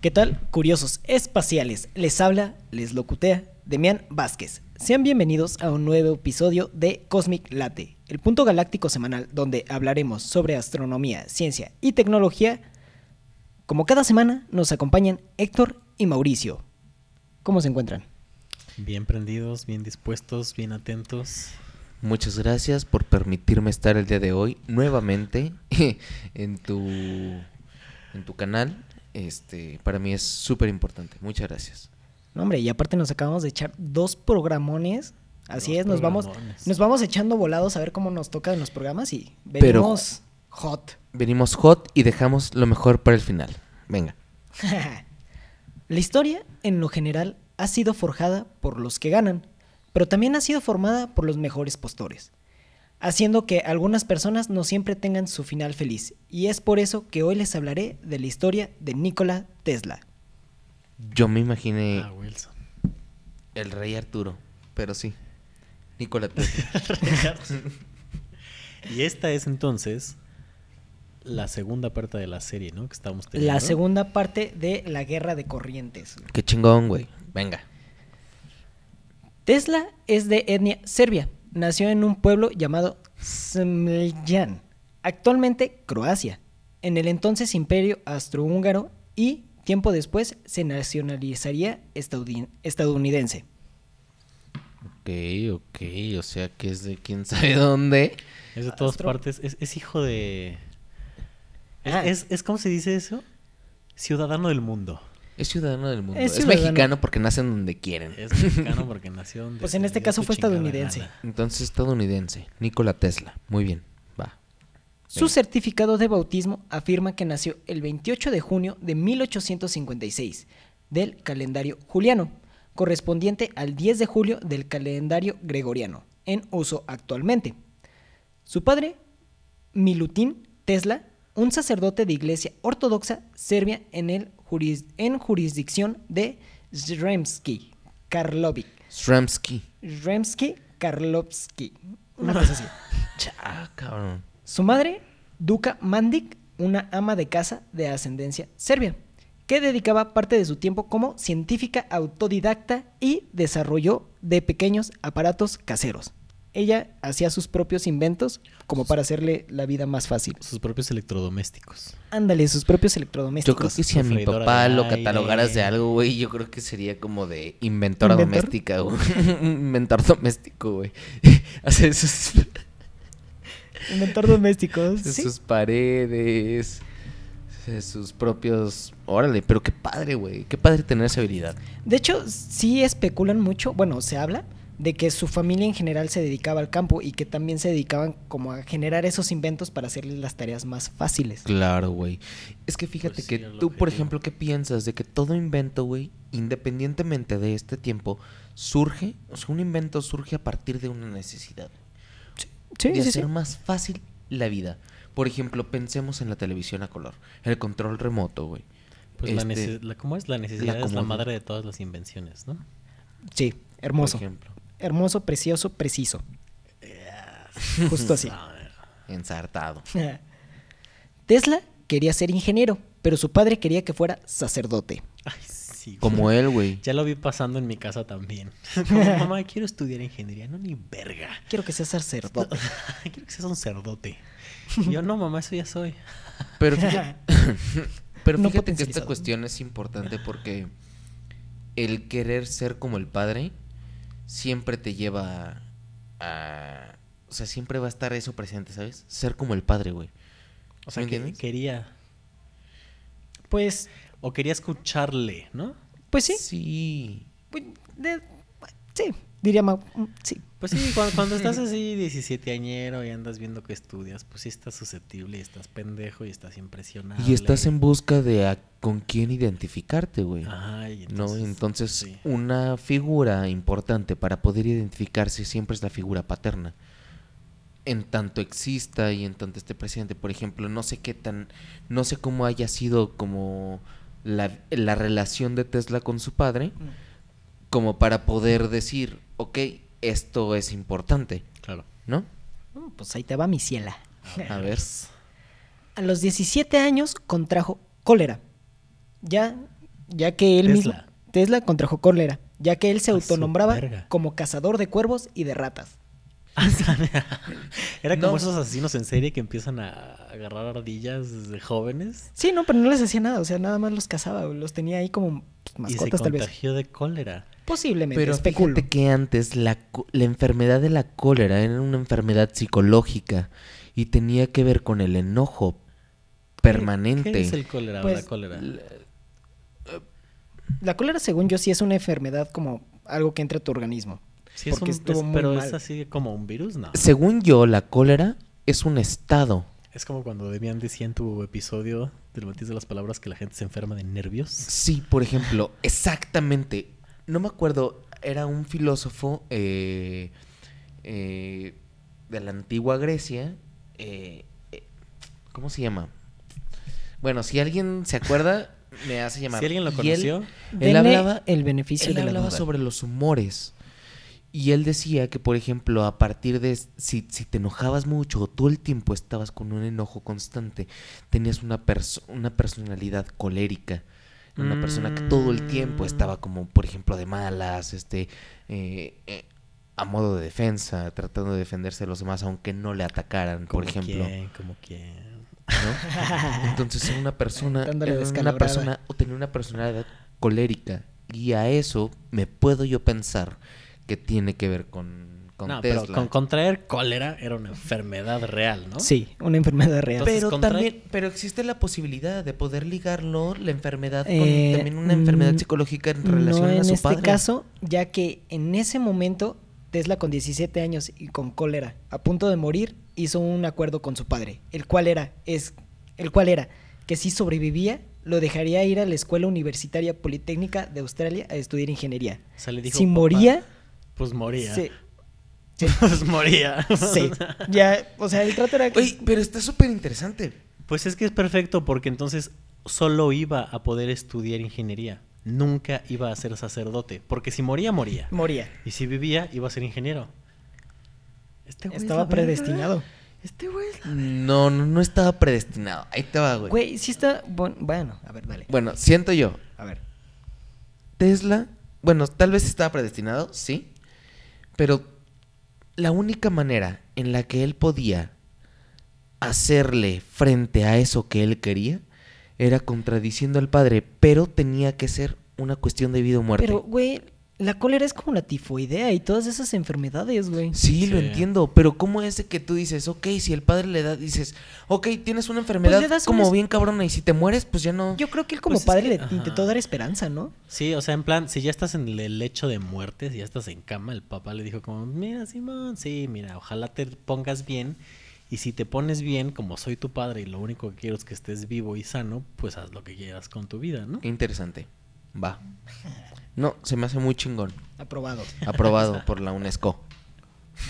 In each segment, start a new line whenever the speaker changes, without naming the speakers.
¿Qué tal, curiosos espaciales? Les habla, les locutea Demian Vázquez. Sean bienvenidos a un nuevo episodio de Cosmic Late, el punto galáctico semanal donde hablaremos sobre astronomía, ciencia y tecnología. Como cada semana nos acompañan Héctor y Mauricio. ¿Cómo se encuentran?
Bien prendidos, bien dispuestos, bien atentos.
Muchas gracias por permitirme estar el día de hoy nuevamente en tu en tu canal. Este, para mí es súper importante. Muchas gracias.
No, hombre, y aparte nos acabamos de echar dos programones. Así
Dos
es, nos vamos, nos vamos echando volados a ver cómo nos toca en los programas y
Pero-
venimos hot.
Venimos hot y dejamos lo mejor para el final. Venga.
La historia, en lo general, ha sido forjada por los que ganan, pero también ha sido formada por los mejores postores, haciendo que algunas personas no siempre tengan su final feliz. Y es por eso que hoy les hablaré de la historia de Nikola Tesla.
Yo me imaginé
Ah, Wilson.
el rey Arturo, pero sí. Nikola Tesla.
y esta es entonces la segunda parte de la serie, ¿no? Que estamos teniendo.
La segunda parte de la Guerra de Corrientes.
Qué chingón, güey. Venga.
Tesla es de etnia serbia. Nació en un pueblo llamado Smiljan, actualmente Croacia, en el entonces Imperio Austrohúngaro y tiempo después se nacionalizaría estadouni- estadounidense.
Ok, ok. O sea que es de quién sabe dónde.
Es de todas
Astro-
partes. Es, es hijo de. Es,
Ah.
es, es- ¿Cómo se dice eso? Ciudadano del mundo.
Es ciudadano del mundo.
Es
mexicano porque nacen donde quieren.
Es mexicano porque nació donde
Pues en este caso fue estadounidense.
gana.
Entonces estadounidense. Nikola Tesla. Muy bien. Va.
Su
Venga.
certificado de bautismo afirma que nació el 28 de junio de 1856 del calendario juliano, correspondiente al 10 de julio del calendario gregoriano, en uso actualmente. Su padre, Milutin Tesla, un sacerdote de iglesia ortodoxa serbia en, el juris- en jurisdicción de Sremski, Karlovic.
Sramsky.
Sremski, Karlovsky. Una cosa así.
Cabrón.
Su madre, Duka Mandik, una ama de casa de ascendencia serbia, que dedicaba parte de su tiempo como científica autodidacta y desarrolló de pequeños aparatos caseros. Ella hacía sus propios inventos como para hacerle la vida más fácil.
Sus propios electrodomésticos.
Ándale, sus propios
Yo
electrodomésticos.
creo que si a mi papá lo catalogaras de algo, güey, yo creo que sería como de inventora
¿Inventor?
doméstica, güey. Inventor doméstico, güey. Hacer sus,
Inventor domésticos. ¿sí?
sus paredes, sus propios... Órale, pero qué padre, güey. Qué padre tener esa habilidad.
De hecho, sí especulan mucho, bueno, se habla de que su familia en general se dedicaba al campo y que también se dedicaban como a generar esos inventos para hacerles las tareas más fáciles.
Claro, güey. Es que fíjate
Pues sí,
que tú, por ejemplo, ¿qué piensas de que todo invento, güey, independientemente de este tiempo, surge, o sea, un invento surge a partir de una necesidad?
Sí,
de
sí,
hacer
sí.
más fácil la vida. Por ejemplo, pensemos en la televisión a color, el control remoto, güey.
Pues la,
Este,
la- ¿Cómo es? La necesidad es la madre de todas las invenciones, ¿no?
Sí, hermoso.
Por ejemplo,
Hermoso, precioso, preciso. Justo así.
Ensartado.
Tesla quería ser ingeniero, pero su padre quería que fuera sacerdote.
Ay, sí. güey.
Como él, güey.
Ya lo vi pasando en mi casa también. Como, mamá, quiero estudiar ingeniería. No, ni verga.
Quiero que sea sacerdote.
quiero que seas un cerdote. Yo, no, mamá, eso ya soy.
Pero fíjate, pero
No
que esta cuestión es importante porque el querer ser como el padre siempre te lleva a... O sea, siempre va a estar eso presente, ¿sabes? Ser como el padre, güey.
O sea,
¿Me
que
entiendes?
quería.
Pues,
O quería escucharle, ¿no?
pues sí.
Sí.
Pues, de- sí, diría Mau. mm, Sí.
Pues sí, cuando, cuando estás así 17 añero y andas viendo que estudias, pues sí estás susceptible y estás pendejo y estás impresionado.
Y estás en busca de a- con quién identificarte, güey.
Ay,
¿No? Entonces,
sí.
una figura importante para poder identificarse siempre es la figura paterna. En tanto exista y en tanto esté presente. Por ejemplo, no sé qué tan. No sé cómo haya sido como la, la relación de Tesla con su padre, como para poder decir, ok, esto es importante,
Claro.
¿no?
Pues ahí te va mi ciela.
A ver.
A los 17 años contrajo cólera. Ya ya que él mismo
Tesla.
Tesla contrajo cólera, ya que él se
A
autonombraba como cazador de cuervos y de ratas.
Era como
No.
esos asesinos en serie que empiezan a agarrar ardillas desde jóvenes
Sí, no, pero no les hacía nada, o sea, nada más los cazaba, los tenía ahí como pues,
y se
mascotas tal vez.
contagió de cólera.
Posiblemente,
Pero
especulo.
fíjate que antes la, la enfermedad de la cólera era una enfermedad psicológica y tenía que ver con el enojo permanente.
¿Qué es el cólera o
Pues,
la cólera?
La cólera, según yo, sí es una enfermedad como algo que entra a tu organismo.
Sí, es un-
estuvo
es-
muy
pero
mal.
es así como un virus, ¿no?
Según yo, la cólera es un estado.
Es como cuando Demian decía en tu episodio del matiz de las palabras que la gente se enferma de nervios.
Sí, por ejemplo, exactamente. No me acuerdo, era un filósofo eh, eh, de la antigua Grecia. eh, eh, ¿Cómo se llama? Bueno, si alguien se acuerda, me hace llamar.
Si alguien lo
él-
conoció,
Él, hablaba,
el beneficio
él
de la
hablaba
duda.
sobre los humores. Y él decía que, por ejemplo, a partir de si, si te enojabas mucho o todo el tiempo estabas con un enojo constante, tenías una, perso- una personalidad colérica. Una persona que todo el tiempo estaba como, por ejemplo, de malas, este, eh, eh, a modo de defensa, tratando de defenderse de los demás, aunque no le atacaran, por ejemplo.
quién, como quién.
¿no? Entonces una persona, una persona o tenía una personalidad colérica y a eso me puedo yo pensar que tiene que ver con, con
no,
Tesla.
pero con contraer cólera era una enfermedad real, ¿no?
Sí, una enfermedad real.
Entonces,
pero
contrae-
también, pero existe la posibilidad de poder ligarlo la enfermedad con
Eh,
también una enfermedad
mm,
psicológica en relación
no
a
en
su
este
padre.
caso, ya que en ese momento Tesla con 17 años y con cólera, a punto de morir, hizo un acuerdo con su padre, el cual era es el cual era que si sobrevivía lo dejaría ir a la Escuela Universitaria Politécnica de Australia a estudiar ingeniería.
O sea, le dijo,
si
"Papá,
moría,
Pues moría.
Sí,
pues moría.
sí, ya, o sea, el trato era
Oye, pero está súper interesante.
Pues es que es perfecto porque entonces solo iba a poder estudiar ingeniería. Nunca iba a ser sacerdote. Porque si moría, moría.
moría.
Y si vivía, iba a ser ingeniero. Este güey es
Estaba predestinado.
Este güey es la-
No, no, no estaba predestinado. Ahí te va, güey.
Güey, sí está bon- bueno, a ver, dale.
Bueno, siento yo,
A ver.
Tesla, bueno, tal vez estaba predestinado, sí, pero la única manera en la que él podía hacerle frente a eso que él quería era contradiciendo al padre, pero tenía que ser una cuestión de vida o muerte.
Pero, güey, la cólera es como la tifoidea y todas esas enfermedades, güey.
Sí, lo entiendo, pero ¿cómo es de que tú dices, ok, si el padre le da, dices, ok, tienes una enfermedad
Pues das
como
unas-
bien cabrona y si te mueres, pues ya no...
Yo creo que él como
Pues es
padre
que-
le
ajá.
intentó dar esperanza, ¿no?
Sí, o sea, en plan, si ya estás en el lecho de muerte, si ya estás en cama, el papá le dijo como, mira, Simón, sí, mira, ojalá te pongas bien. Y si te pones bien, como soy tu padre y lo único que quiero es que estés vivo y sano, pues haz lo que quieras con tu vida, ¿no?
Qué interesante. Va. No, se me hace muy chingón.
Aprobado.
Aprobado por la UNESCO.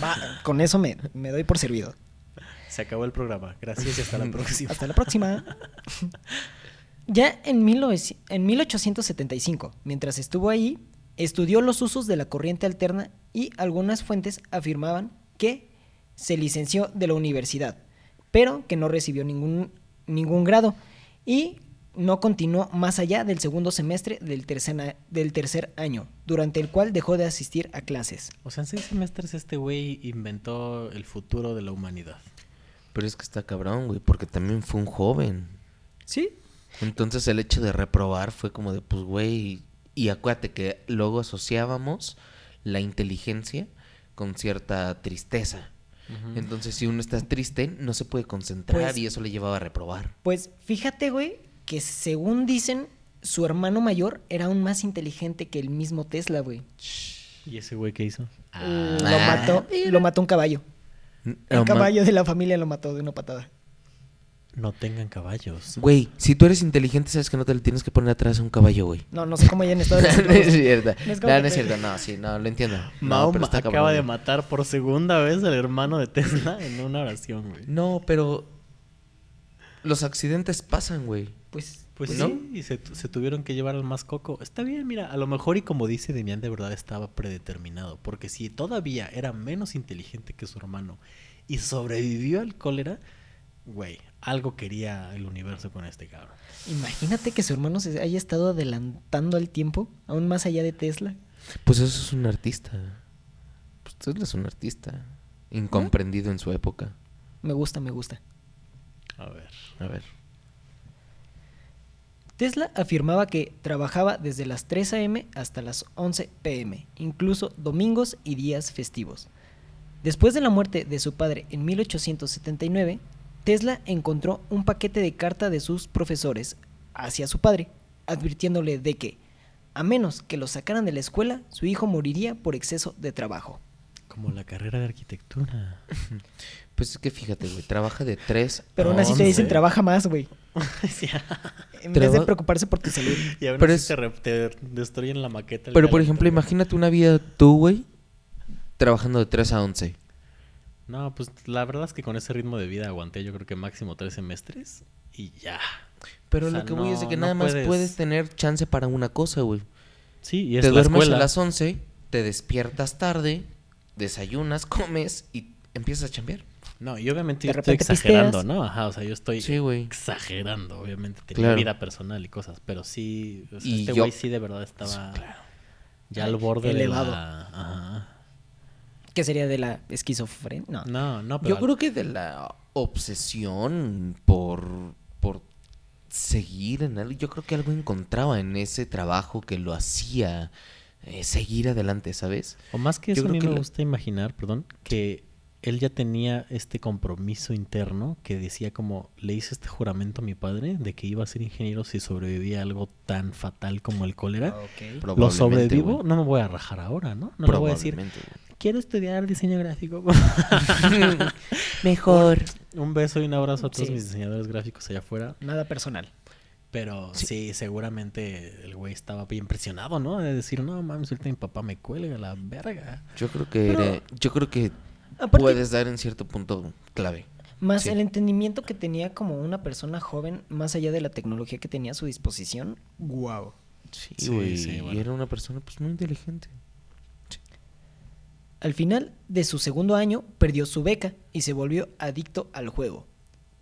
Va, con eso me, me doy por servido.
Se acabó el programa. Gracias y hasta la próxima.
Hasta la próxima. Ya en, 19 en 1875, mientras estuvo ahí, estudió los usos de la corriente alterna y algunas fuentes afirmaban que se licenció de la universidad, pero que no recibió ningún, ningún grado y no continuó más allá del segundo semestre del tercer, del tercer año, durante el cual dejó de asistir a clases.
O sea, en seis semestres este güey inventó el futuro de la humanidad.
Pero es que está cabrón, güey, porque también fue un joven.
¿Sí?
Entonces el hecho de reprobar fue como de, pues, güey, y acuérdate que luego asociábamos la inteligencia con cierta tristeza. Entonces si uno está triste, no se puede concentrar
Pues-
y eso le llevaba a reprobar.
Pues fíjate, güey, que según dicen, su hermano mayor era aún más inteligente que el mismo Tesla, güey.
¿Y ese güey qué hizo?
lo
Ah,
mató, lo mató un caballo.
No
El caballo de la familia lo mató de una patada.
No tengan caballos.
Güey, si tú eres inteligente, sabes que no te le tienes que poner atrás a un caballo, güey.
No, no sé cómo hayan estado.
no es cierto.
No es
No, es cierto. No, sí, no, lo entiendo.
Mahoma acaba
cabrón,
de matar por segunda vez al hermano de Tesla en una oración, güey.
No, pero los accidentes pasan, güey.
Pues,
Pues
¿no?
sí, y se, tu- se tuvieron que llevar al más coco. Está bien, mira, a lo mejor y como dice Demián, de verdad estaba predeterminado. Porque si todavía era menos inteligente que su hermano y sobrevivió al cólera, güey, algo quería el universo con este cabrón.
Imagínate que su hermano se haya estado adelantando al tiempo, aún más allá de Tesla.
Pues eso es un artista. Pues Tesla es un artista. Incomprendido en su época.
Me gusta, me gusta.
A ver.
A ver.
Tesla afirmaba que trabajaba desde las 3 a.m. hasta las 11 p.m., incluso domingos y días festivos. Después de la muerte de su padre en 1879, Tesla encontró un paquete de carta de sus profesores hacia su padre, advirtiéndole de que, a menos que lo sacaran de la escuela, su hijo moriría por exceso de trabajo.
Como la carrera de arquitectura.
Pues es que fíjate, güey. Trabaja de 3
Pero aún así te dicen, trabaja más, güey. En vez de preocuparse por tu salud.
y aún
Pero
así
es-
te, re- te destruyen la maqueta.
Pero por ejemplo, imagínate una vida tú, güey, trabajando de 3 a 11.
No, pues la verdad es que con ese ritmo de vida aguanté yo creo que máximo tres semestres y ya.
Pero
O sea,
lo que voy es de que
no
nada más
puedes-
puedes tener chance para una cosa, güey.
Sí, y es
Te
la
duermes
escuela.
a las 11, te despiertas tarde, desayunas, comes y empiezas a chambear.
No, y obviamente yo estoy exagerando,
pisteas.
¿no? Ajá, o sea, yo estoy
Sí,
exagerando, obviamente. Tenía
Claro.
vida personal y cosas, pero sí, o sea,
Y
este
yo-
güey sí de verdad estaba
Claro.
ya al borde
Elevado.
de la... Ajá.
¿Qué sería de la esquizofrenia? No.
No, no, pero...
Yo creo que de la obsesión por, por seguir en algo, yo creo que algo encontraba en ese trabajo que lo hacía eh, seguir adelante, ¿sabes?
O más que
Yo
eso, a
creo
mí
que
me
la-
gusta imaginar, perdón, que él ya tenía este compromiso interno que decía como, le hice este juramento a mi padre de que iba a ser ingeniero si sobrevivía a algo tan fatal como el cólera. Lo
Probablemente,
sobrevivo, no me voy a rajar ahora, ¿no? No le voy a decir, quiero estudiar diseño gráfico.
Mejor.
Un beso y un abrazo a todos
Sí.
mis diseñadores gráficos allá afuera.
Nada personal.
Pero sí. seguramente el güey estaba bien impresionado, ¿no? De decir, no mames, ahorita mi papá me cuelga la verga.
Yo creo que
Pero-
era- yo creo que
Aparte,
puedes dar en cierto punto clave.
más
sí.
el entendimiento que tenía como una persona joven, más allá de la tecnología que tenía a su disposición. Wow.
Sí,
Sí,
güey.
sí,
y era una persona pues muy inteligente.
Al final de su segundo año, perdió su beca y se volvió adicto al juego.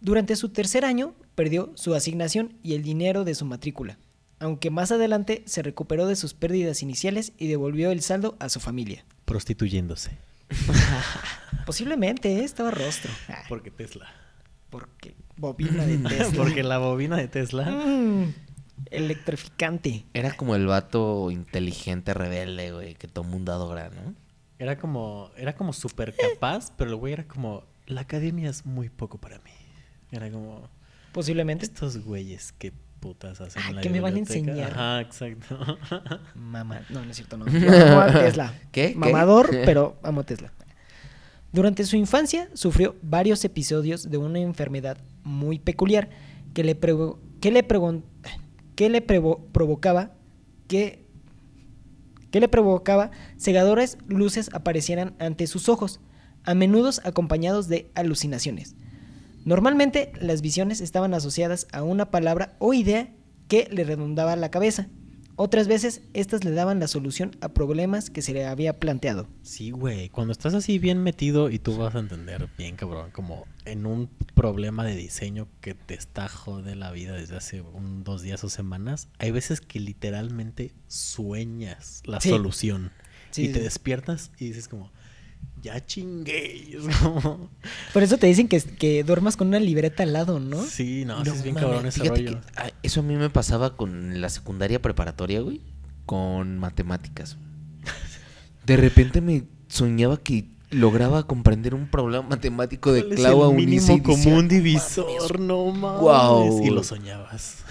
Durante su tercer año, perdió su asignación y el dinero de su matrícula, aunque más adelante se recuperó de sus pérdidas iniciales y devolvió el saldo a su familia.
Prostituyéndose.
Posiblemente ¿eh? estaba rostro. Ah,
Porque Tesla.
porque bobina de Tesla.
Porque la bobina de Tesla.
Mm, electrificante.
Era como el vato inteligente, rebelde, güey, que todo mundo adora, ¿no?
Era como, era como súper capaz, pero el güey era como, la academia es muy poco para mí. Era como,
Posiblemente.
estos güeyes, qué putas hacen
Ah,
en la
¿qué me van a
biblioteca?"
enseñar?
Ajá, exacto.
Mamá. No, no es cierto, no. Yo amo a Tesla.
¿Qué? ¿Qué?
Mamador, pero amo a Tesla. Durante su infancia sufrió varios episodios de una enfermedad muy peculiar que le, prevo- que le, que le prevo- provocaba que, que le provocaba cegadores luces aparecieran ante sus ojos, a menudo acompañados de alucinaciones. Normalmente las visiones estaban asociadas a una palabra o idea que le redondaba la cabeza. Otras veces estas le daban la solución a problemas que se le había planteado.
Sí, güey. Cuando estás así bien metido y tú vas a entender bien, cabrón, como en un problema de diseño que te está jode la vida desde hace un, dos días o semanas, hay veces que literalmente sueñas la
Sí.
solución.
Sí,
y
sí.
te despiertas y dices como, ya chingué. Como,
Por eso te dicen que, que duermas con una libreta al lado, ¿no?
Sí, no, sí
No
es bien cabrón ese
fíjate
rollo.
que, ah, eso a mí me pasaba con la secundaria preparatoria, güey. Con matemáticas. De repente me soñaba que lograba comprender un problema matemático de
¿Cuál es
clavo a y
mínimo
decía,
común divisor, no mames.
Guau.
Y lo soñabas.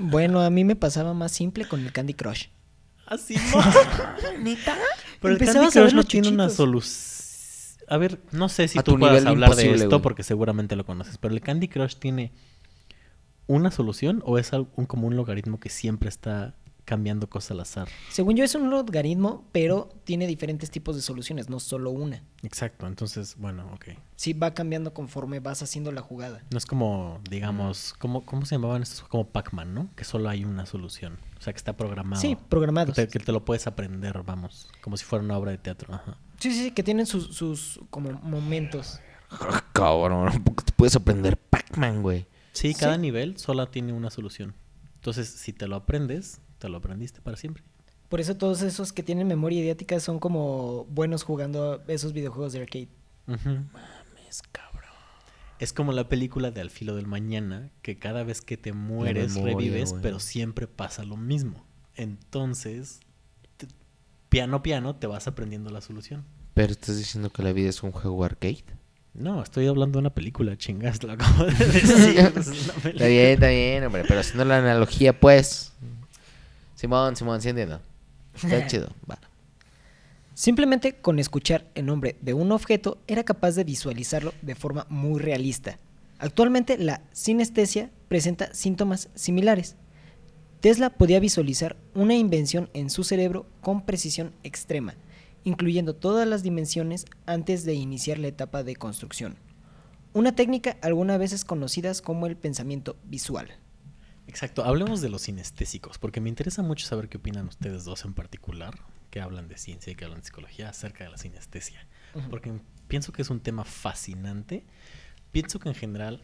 Bueno, a mí me pasaba más simple con el Candy Crush.
Así
¿Neta?
Pero el Candy Crush no tiene una solución. A ver, no sé si
A
tú puedas hablar de esto
güey.
porque seguramente lo conoces, pero el Candy Crush tiene una solución o es al- un como un logaritmo que siempre está cambiando cosas al azar.
Según yo es un logaritmo, pero tiene diferentes tipos de soluciones, no solo una.
Exacto, entonces, bueno, ok.
Sí va cambiando conforme vas haciendo la jugada.
No es como, digamos, ¿cómo, cómo se llamaban estos? Como Pac-Man, ¿no? Que solo hay una solución. O sea, que está programado.
Sí, programados.
Que te, que te lo puedes aprender, vamos. Como si fuera una obra de teatro. Ajá.
Sí, sí, sí, que tienen sus, sus como momentos.
"Ah, Cabrón, ¿por qué te puedes aprender Pac-Man, güey.
Sí, cada
Sí.
nivel solo tiene una solución. Entonces, si te lo aprendes, te lo aprendiste para siempre.
Por eso todos esos que tienen memoria idiática son como buenos jugando esos videojuegos de arcade.
Mames, cabrón.
Es como la película de Al filo del mañana, que cada vez que te mueres
memoria,
revives, pero siempre pasa lo mismo. Entonces, te- piano piano te vas aprendiendo la solución.
Pero estás diciendo que la vida es un juego arcade.
No, estoy hablando de una película, chingas, lo acabo de decir. es una
Está bien, está bien, hombre. Pero haciendo la analogía, pues. Simón, Simón, sí entiendo. Está chido. Va.
Simplemente con escuchar el nombre de un objeto era capaz de visualizarlo de forma muy realista. Actualmente la sinestesia presenta síntomas similares. Tesla podía visualizar una invención en su cerebro con precisión extrema, incluyendo todas las dimensiones antes de iniciar la etapa de construcción. Una técnica algunas veces conocida como el pensamiento visual.
Exacto, hablemos de los sinestésicos, porque me interesa mucho saber qué opinan ustedes dos en particular, que hablan de ciencia y que hablan de psicología, acerca de la sinestesia. Porque pienso que es un tema fascinante. Pienso que en general,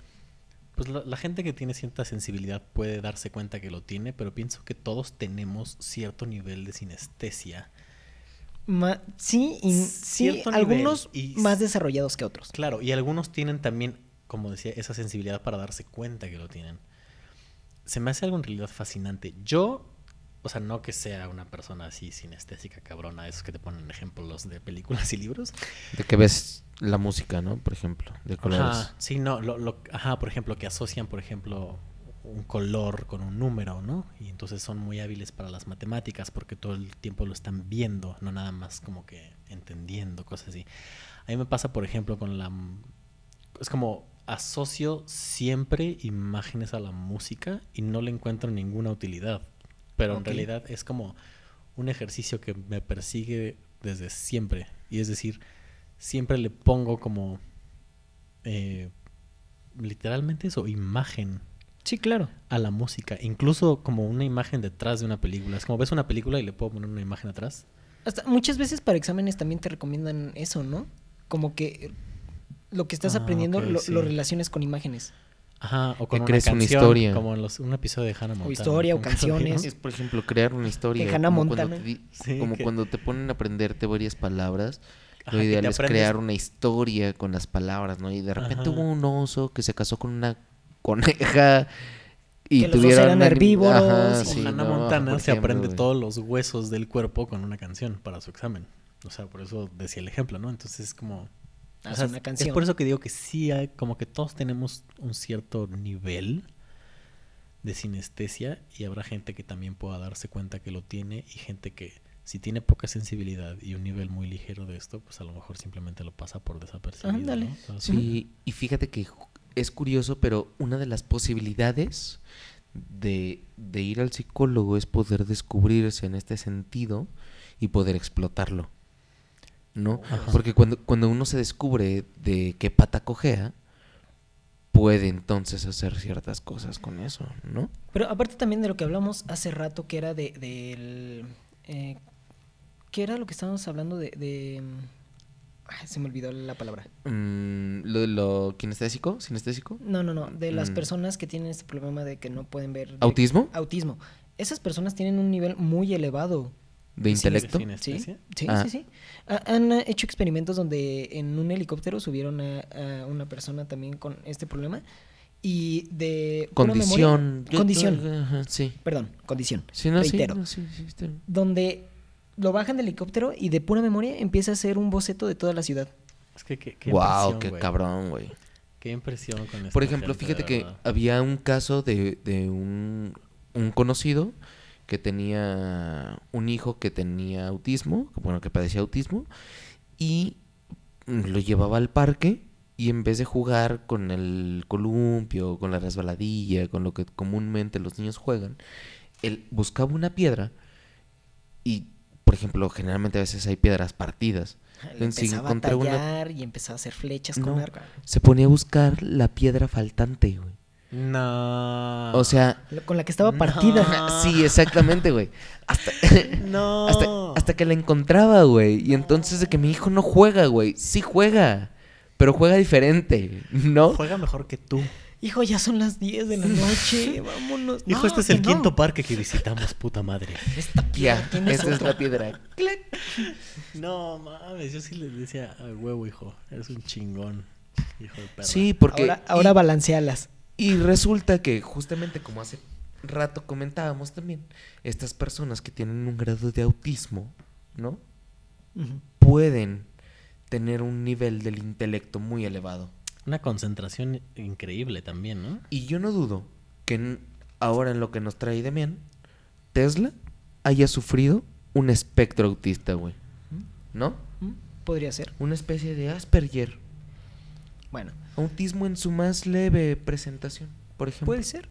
pues la, la gente que tiene cierta sensibilidad puede darse cuenta que lo tiene, pero pienso que todos tenemos cierto nivel de sinestesia.
Ma- sí, y, sí, algunos
y-
más desarrollados que otros.
Claro, y algunos tienen también, como decía, esa sensibilidad para darse cuenta que lo tienen. Se me hace algo en realidad fascinante. Yo, o sea, no que sea una persona así sinestésica, cabrona, esos que te ponen ejemplos de películas y libros.
De que ves la música, ¿no? Por ejemplo, de colores.
Ajá, sí, no, lo, lo- ajá, por ejemplo, que asocian, por ejemplo, un color con un número, ¿no? Y entonces son muy hábiles para las matemáticas porque todo el tiempo lo están viendo, no nada más como que entendiendo cosas así. A mí me pasa, por ejemplo, con la... Es como asocio siempre imágenes a la música y no le encuentro ninguna utilidad. Pero en realidad es como un ejercicio que me persigue desde siempre. Y es decir, siempre le pongo como eh, literalmente eso, imagen
Sí, claro.
a la música, incluso como una imagen detrás de una película. Es como ves una película y le puedo poner una imagen atrás.
Hasta muchas veces para exámenes también te recomiendan eso, ¿no? Como que lo que estás
Ah,
aprendiendo
ok,
lo,
sí.
lo relaciones con imágenes.
Ajá, o con una
crees una
canción,
historia.
como en los- un episodio de Hannah Montana.
historia o
¿nunca lo
canciones.
Es, por ejemplo, crear una historia.
De Hannah
como cuando
Montana.
te di-
Sí,
como
que-
cuando te ponen a aprenderte varias palabras.
Ajá,
lo ideal
te
es
aprendes-
crear una historia con las palabras, ¿no? Y de repente
Ajá.
hubo un oso que se casó con una coneja y
Que los dos
tuvieron
eran
una-
herbívoros
Ajá,
O
sí,
Hannah
no,
Montana se aprende
güey.
todos los huesos del cuerpo con una canción para su examen. O sea, por eso decía el ejemplo, ¿no? Entonces es como... O
es
sea,
una canción.
Es por eso que digo que sí, hay, como que todos tenemos un cierto nivel de sinestesia y habrá gente que también pueda darse cuenta que lo tiene y gente que si tiene poca sensibilidad y un nivel muy ligero de esto, pues a lo mejor simplemente lo pasa por desapercibido.
Ándale.
Sí, y fíjate que es curioso, pero una de las posibilidades de, de ir al psicólogo es poder descubrirse en este sentido y poder explotarlo. ¿No?
Ajá.
Porque cuando, cuando uno se descubre de qué pata cojea, puede entonces hacer ciertas cosas con eso, ¿no?
Pero aparte también de lo que hablamos hace rato, que era de, del... eh, ¿Qué era lo que estábamos hablando de... de ay, se me olvidó la palabra.
Mm, lo de lo kinestésico, sinestésico,
No, no, no. De las
Mm.
personas que tienen este problema de que no pueden ver... de-
autismo,
Autismo. Esas personas tienen un nivel muy elevado.
De
¿Sí,
intelecto.
sí,
Sí, sí,
Ah.
sí, sí. Ha- Han hecho experimentos donde en un helicóptero subieron a, a una persona también con este problema y de memoria-
Condición.
condición,
ajá, sí.
perdón, condición.
Sí, no, sí, no, sí, está.
Donde lo bajan del helicóptero y de pura memoria empieza a hacer un boceto de toda la ciudad.
Es que qué, qué
Wow, qué cabrón, güey.
Qué impresión con
Por ejemplo,
gente,
fíjate que había un caso de, de un, un conocido que tenía un hijo que tenía autismo, bueno, que padecía autismo, y lo llevaba al parque y en vez de jugar con el columpio, con la resbaladilla, con lo que comúnmente los niños juegan, él buscaba una piedra y, por ejemplo, generalmente a veces hay piedras partidas.
Le empezaba a
encontraba una-
tallar y empezaba a hacer flechas con arco.
Se ponía a buscar la piedra faltante, güey.
No.
O sea,
Con la que estaba partida.
Sí, exactamente, güey. Hasta,
no.
hasta, hasta que la encontraba, güey. Y entonces de que mi hijo no juega, güey. Sí juega, pero juega diferente, ¿no?
Juega mejor que tú.
Hijo, ya son las 10 de la noche, vámonos.
Hijo,
No,
este es el
no.
quinto parque que visitamos, puta madre.
Esta piedra
Ya, esa es la piedra.
No mames, yo sí les decía, huevo, hijo, eres un chingón, hijo de perra.
Sí, porque...
Ahora, ahora
y-
balancealas.
Y resulta que justamente como hace rato comentábamos también, estas personas que tienen un grado de autismo, ¿no? Pueden tener un nivel del intelecto muy elevado.
Una concentración increíble también, ¿no?
Y yo no dudo que ahora en lo que nos trae Demian, Tesla haya sufrido un espectro autista, güey. ¿No?
Podría ser.
Una especie de Asperger.
Bueno,
Autismo en su más leve presentación, por ejemplo.
puede ser.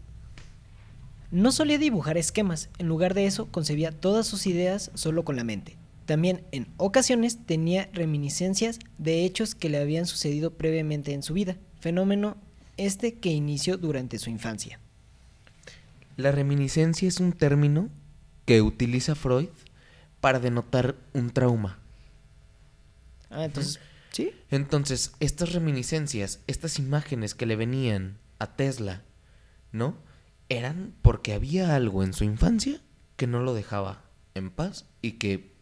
No solía dibujar esquemas, en lugar de eso concebía todas sus ideas solo con la mente. También en ocasiones tenía reminiscencias de hechos que le habían sucedido previamente en su vida, fenómeno este que inició durante su infancia.
La reminiscencia es un término que utiliza Freud para denotar un trauma.
Ah, entonces, ¿sí?
Entonces, estas reminiscencias, estas imágenes que le venían a Tesla, ¿no? Eran porque había algo en su infancia que no lo dejaba en paz y que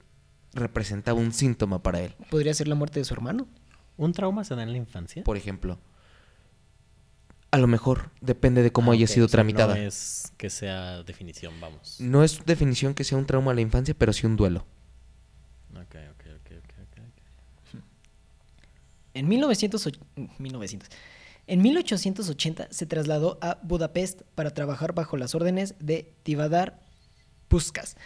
representaba un síntoma para él.
Podría ser la muerte de su hermano.
¿Un trauma se da en la infancia?
Por ejemplo, a lo mejor depende de cómo
Ah,
haya sido
o sea,
tramitada.
No es que sea definición, vamos.
No es definición que sea un trauma a la infancia, pero sí un duelo.
Ok, ok.
En 1900, och- 1900. En 1880 se trasladó a Budapest para trabajar bajo las órdenes de Tivadar Puskas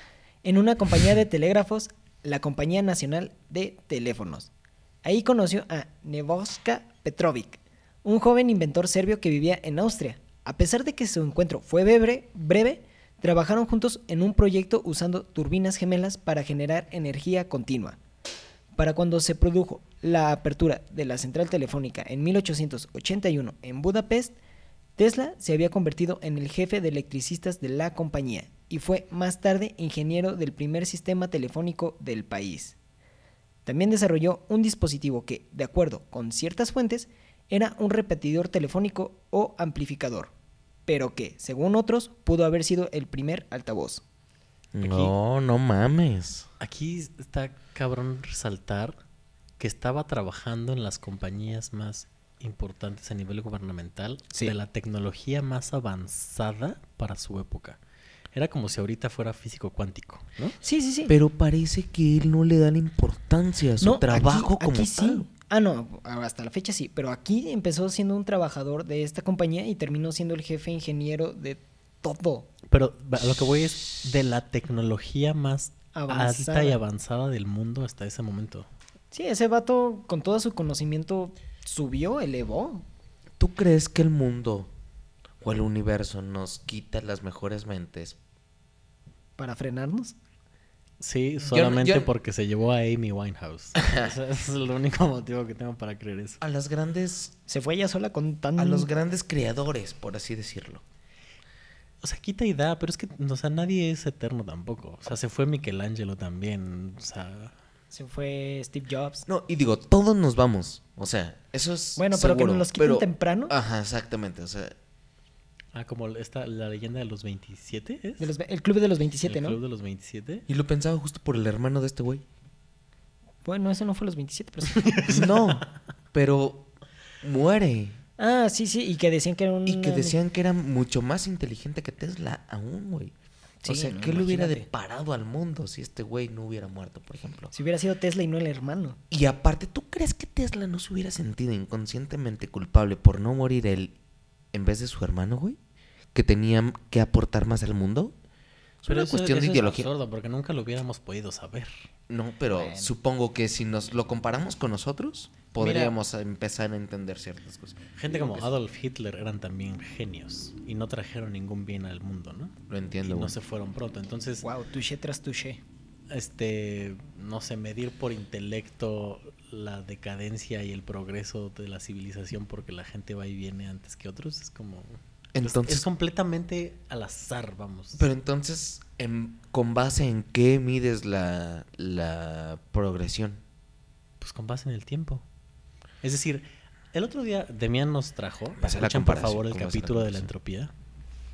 en una compañía de telégrafos, la Compañía Nacional de Teléfonos. Ahí conoció a Nebojska Petrovic, un joven inventor serbio que vivía en Austria. A pesar de que su encuentro fue breve, breve, trabajaron juntos en un proyecto usando turbinas gemelas para generar energía continua. Para cuando se produjo la apertura de la central telefónica en 1881 en Budapest, Tesla se había convertido en el jefe de electricistas de la compañía y fue más tarde ingeniero del primer sistema telefónico del país. También desarrolló un dispositivo que, de acuerdo con ciertas fuentes, era un repetidor telefónico o amplificador, pero que, según otros, pudo haber sido el primer altavoz.
No, no mames.
Aquí está cabrón resaltar que estaba trabajando en las compañías más importantes a nivel gubernamental
Sí.
de la tecnología más avanzada para su época. Era como si ahorita fuera físico cuántico, ¿no?
Sí, sí, sí.
Pero parece que él no le da la importancia a su
No,
trabajo
aquí-
como
aquí
tal.
sí. Ah, no, hasta la fecha sí, pero aquí empezó siendo un trabajador de esta compañía y terminó siendo el jefe ingeniero de todo.
Pero lo que voy es de la tecnología más
Avanzada.
alta y avanzada del mundo hasta ese momento.
Sí, ese vato con todo su conocimiento subió, elevó.
¿Tú crees que el mundo o el universo nos quita las mejores mentes?
para frenarnos.
Sí, solamente
yo-
porque se llevó a Amy Winehouse. Ese es el único motivo que tengo para creer eso.
A las grandes,
Se fue ella sola con tan...
a los grandes creadores, por así decirlo.
O sea, quita y da, pero es que, o sea, nadie es eterno tampoco. O sea, se fue Michelangelo también. O sea,
Se fue Steve Jobs.
No, y digo, todos nos vamos. O sea, eso es
Bueno, pero que nos los quiten
pero-
temprano.
Ajá, exactamente. O sea,
ah, como esta, la leyenda de los 27, ¿es?
De los ve- el club de los 27,
el
¿no?
club de los 27.
y lo pensaba justo por el hermano de este güey.
Bueno, eso no fue los 27, pero sí.
No, pero muere.
Ah, sí, sí, y que decían que era un...
Y que decían que era mucho más inteligente que Tesla aún, güey. o
Sí,
sea,
no,
¿qué le hubiera deparado al mundo si este güey no hubiera muerto, por ejemplo?
Si hubiera sido Tesla y no el hermano.
Y aparte, ¿tú crees que Tesla no se hubiera sentido inconscientemente culpable por no morir él en vez de su hermano, güey? Que tenía que aportar más al mundo. Es una
eso-
cuestión de
eso es
ideología.
absurdo, porque nunca lo hubiéramos podido saber.
No, pero
Bueno.
supongo que si nos lo comparamos con nosotros, podríamos empezar a entender ciertas cosas.
Gente
Digo
como Adolf Hitler eran también genios y no trajeron ningún bien al mundo, ¿no?
Lo
y
entiendo,
no
güey.
se fueron pronto. Entonces,
Wow, touché tras touché.
este, no sé, medir por intelecto la decadencia y el progreso de la civilización porque la gente va y viene antes que otros es como... es-
Entonces-
es, completamente al azar, vamos.
Pero entonces, en- ¿con base en qué mides la, la progresión?
pues con base en el tiempo. Es decir, El otro día Demian nos trajo,
Hacer la
escuchen por favor el
¿cómo hacer la
capítulo de la entropía.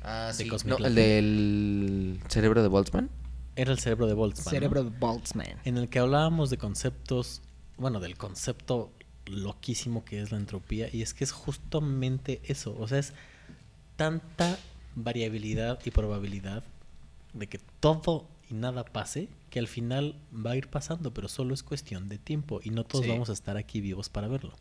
Ah,
De
sí.
Cosmic
No,
Life.
el del cerebro de Boltzmann.
Era el cerebro de Boltzmann. ¿no?
Cerebro de Boltzmann.
En el que hablábamos de conceptos, bueno, del concepto loquísimo que es la entropía. Y es que es justamente eso. O sea, es tanta variabilidad y probabilidad de que todo y nada pase que al final va a ir pasando, pero solo es cuestión de tiempo y no todos
Sí.
vamos a estar aquí vivos para verlo.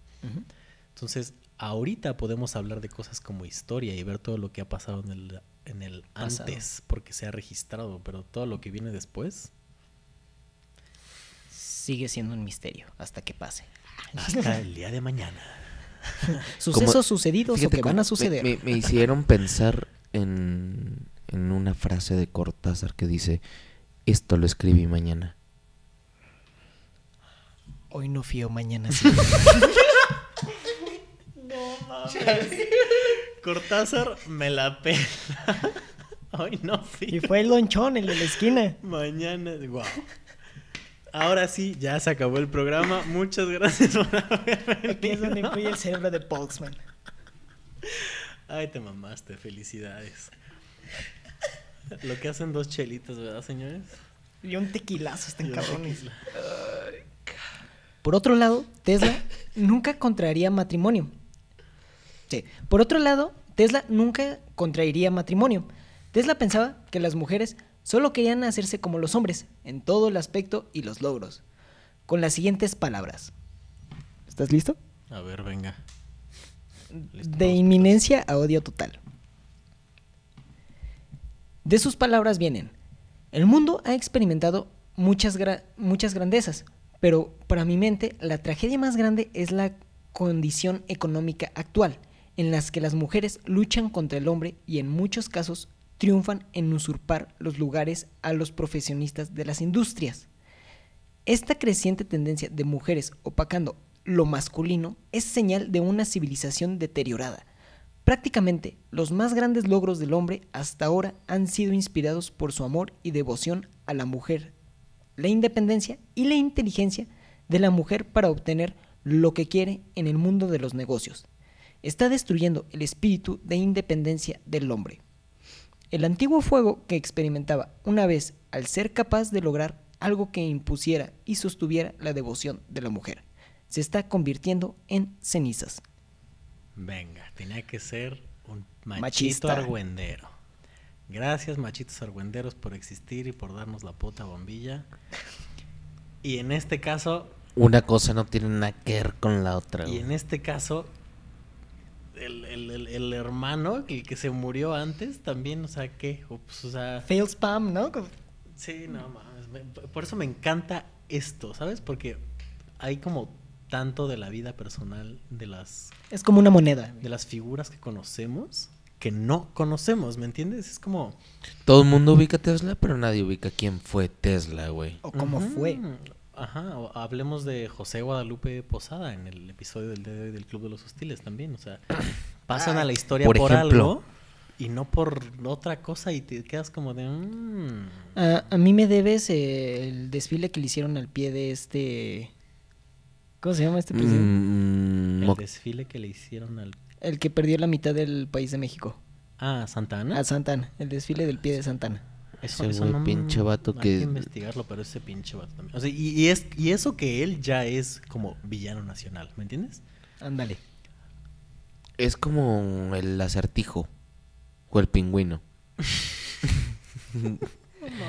Entonces, ahorita podemos hablar de cosas como historia y ver todo lo que ha pasado en el, en el
Pasado.
antes, porque se ha registrado, pero todo lo que viene después,
Sigue siendo un misterio hasta que pase.
hasta el día de mañana.
Sucesos sucedidos o que van a suceder.
Me, me hicieron pensar en, en una frase de Cortázar que dice, esto lo escribí mañana.
Hoy no fío, mañana sí.
Cortázar me la pela. Hoy no
y
fui.
fue el lonchón, el de la esquina.
Mañana, wow. Ahora sí, ya se acabó el programa. Muchas gracias por haber
Aquí es donde
venido.
influye el cerebro de Boltzmann.
Ay, te mamaste, felicidades. Lo que hacen dos chelitas, ¿verdad, señores?
Y un tequilazo están cabrones.
tequila.
Por otro lado, Tesla nunca contraería matrimonio. Sí. Por otro lado, Tesla nunca contraería matrimonio. Tesla pensaba que las mujeres solo querían hacerse como los hombres en todo el aspecto y los logros. Con las siguientes palabras. ¿Estás listo?
A ver, venga.
De inminencia a odio total. De sus palabras vienen, el mundo ha experimentado muchas, gra- muchas grandezas, pero para mi mente la tragedia más grande es la condición económica actual, en las que las mujeres luchan contra el hombre y en muchos casos triunfan en usurpar los lugares a los profesionistas de las industrias. Esta creciente tendencia de mujeres opacando lo masculino es señal de una civilización deteriorada. Prácticamente los más grandes logros del hombre hasta ahora han sido inspirados por su amor y devoción a la mujer, la independencia y la inteligencia de la mujer para obtener lo que quiere en el mundo de los negocios. Está destruyendo el espíritu de independencia del hombre. El antiguo fuego que experimentaba una vez al ser capaz de lograr algo que impusiera y sostuviera la devoción de la mujer, se está convirtiendo en cenizas.
Venga, tenía que ser un machito
Machista.
argüendero. Gracias, machitos argüenderos, por existir y por darnos la puta bombilla. Y en este caso,
Una cosa no tiene nada que ver con la otra.
y en este caso, el, el- el- el hermano, el que se murió antes, también, o sea, ¿qué? O, pues, o sea,
Fail spam, ¿no?
sí, no mames. me- por eso me encanta esto, ¿sabes? Porque hay como tanto de la vida personal de las
Es como una moneda.
de las figuras que conocemos que no conocemos, ¿me entiendes? Es como...
Todo el mundo ubica a Tesla, pero nadie ubica quién fue Tesla, güey.
O cómo
Ujú.
fue.
Ajá, hablemos de José Guadalupe Posada en el episodio del día de hoy del Club de los Hostiles también, o sea, pasan a la historia por,
por ejemplo.
algo y no por otra cosa y te quedas como de... mm.
A, a mí me debes eh, el desfile que le hicieron al pie de este... ¿Cómo se llama este presidente?
Mm,
el desfile que le hicieron al...
El que perdió la mitad del país de México.
Ah, Santana.
A Santana. El desfile del pie de Santana.
Eso,
Ese
eso
güey, pinche vato
hay
que-
que investigarlo, pero ese pinche vato también. O sea, y, y es, y eso que él ya es como villano nacional, ¿me entiendes?
Ándale.
es como el acertijo o el pingüino.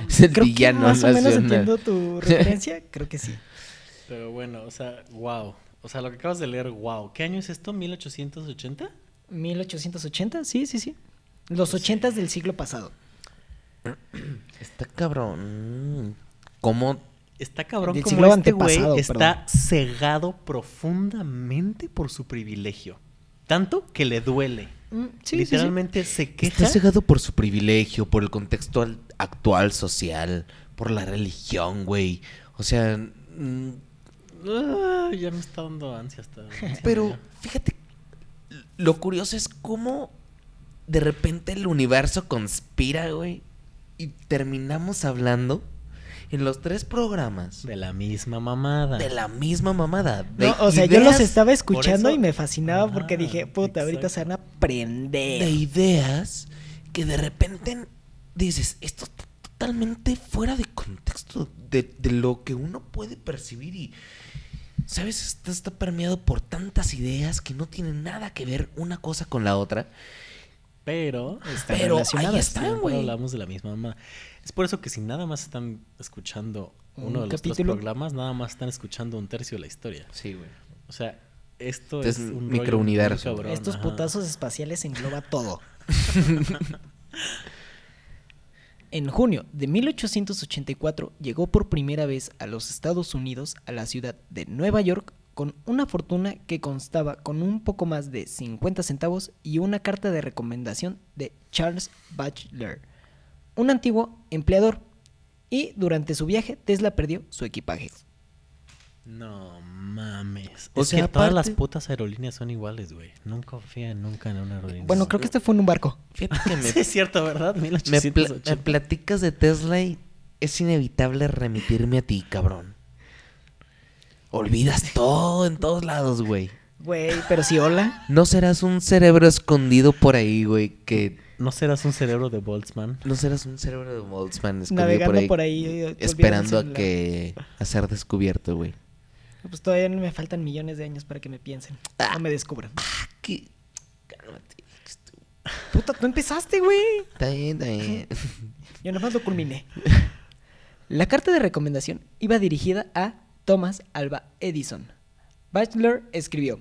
es el
Creo que
villano
más o menos
nacional.
entiendo tu referencia. Creo que sí.
Pero bueno, o sea, wow. O sea, lo que acabas de leer, wow. ¿Qué año es esto? ¿1880?
1880, sí, sí, sí. Los ochentas del siglo pasado.
Está cabrón. ¿Cómo?
Está cabrón como este güey
antepasado,
está cegado profundamente por su privilegio. Tanto que le duele.
Mm, sí, sí, sí.
Literalmente se queja.
Está cegado por su privilegio, por el contexto al- actual social, por la religión, güey. O sea, mm,
ya me está dando ansia hasta.
pero fíjate, lo curioso es cómo de repente el universo conspira, güey, y terminamos hablando en los tres programas
De la misma mamada.
de la misma mamada. de
No, o sea, yo los estaba escuchando y me fascinaba porque dije, puta, ahorita se van a prender.
de ideas que de repente dices, esto está totalmente fuera de contexto de, de lo que uno puede percibir y, ¿sabes? Esto está permeado por tantas ideas que no tienen nada que ver una cosa con la otra.
Pero,
Están
Pero ahí
relacionadas.
está,
siempre
güey.
hablamos de la misma mamada. Es por eso que si nada más están escuchando
Un
uno de los tres programas, nada más están escuchando un tercio de la historia.
Sí, güey.
O sea, esto
Este
es un
microuniverso.
Estos
ajá.
putazos espaciales engloba todo. en junio de 1884 llegó por primera vez a los Estados Unidos a la ciudad de Nueva York con una fortuna que constaba con un poco más de 50 centavos y una carta de recomendación de Charles Batchelor, un antiguo empleador. Y durante su viaje Tesla perdió su equipaje.
No mames.
O
es
sea,
que todas las putas aerolíneas son iguales, güey. Nunca confía nunca en una aerolínea.
Bueno, creo que este fue en un barco.
Fíjate que me,
Sí, es cierto, ¿verdad?
me, pla-
1880.
me platicas de Tesla y es inevitable remitirme a ti, cabrón. Olvidas todo en todos lados, güey.
Güey, pero si hola.
No serás un cerebro escondido por ahí, güey, que
¿No serás un cerebro de Boltzmann?
no serás un cerebro de Boltzmann escondido
Navegando
por ahí,
por ahí, eh,
esperando a que a ser descubierto, güey.
Pues todavía me faltan millones de años para que me piensen. No me descubran.
Ah, qué cálmate.
Puta, tú empezaste, güey.
Está bien, está bien.
Yo nomás lo culminé. La carta de recomendación iba dirigida a Thomas Alba Edison. Bachelor escribió: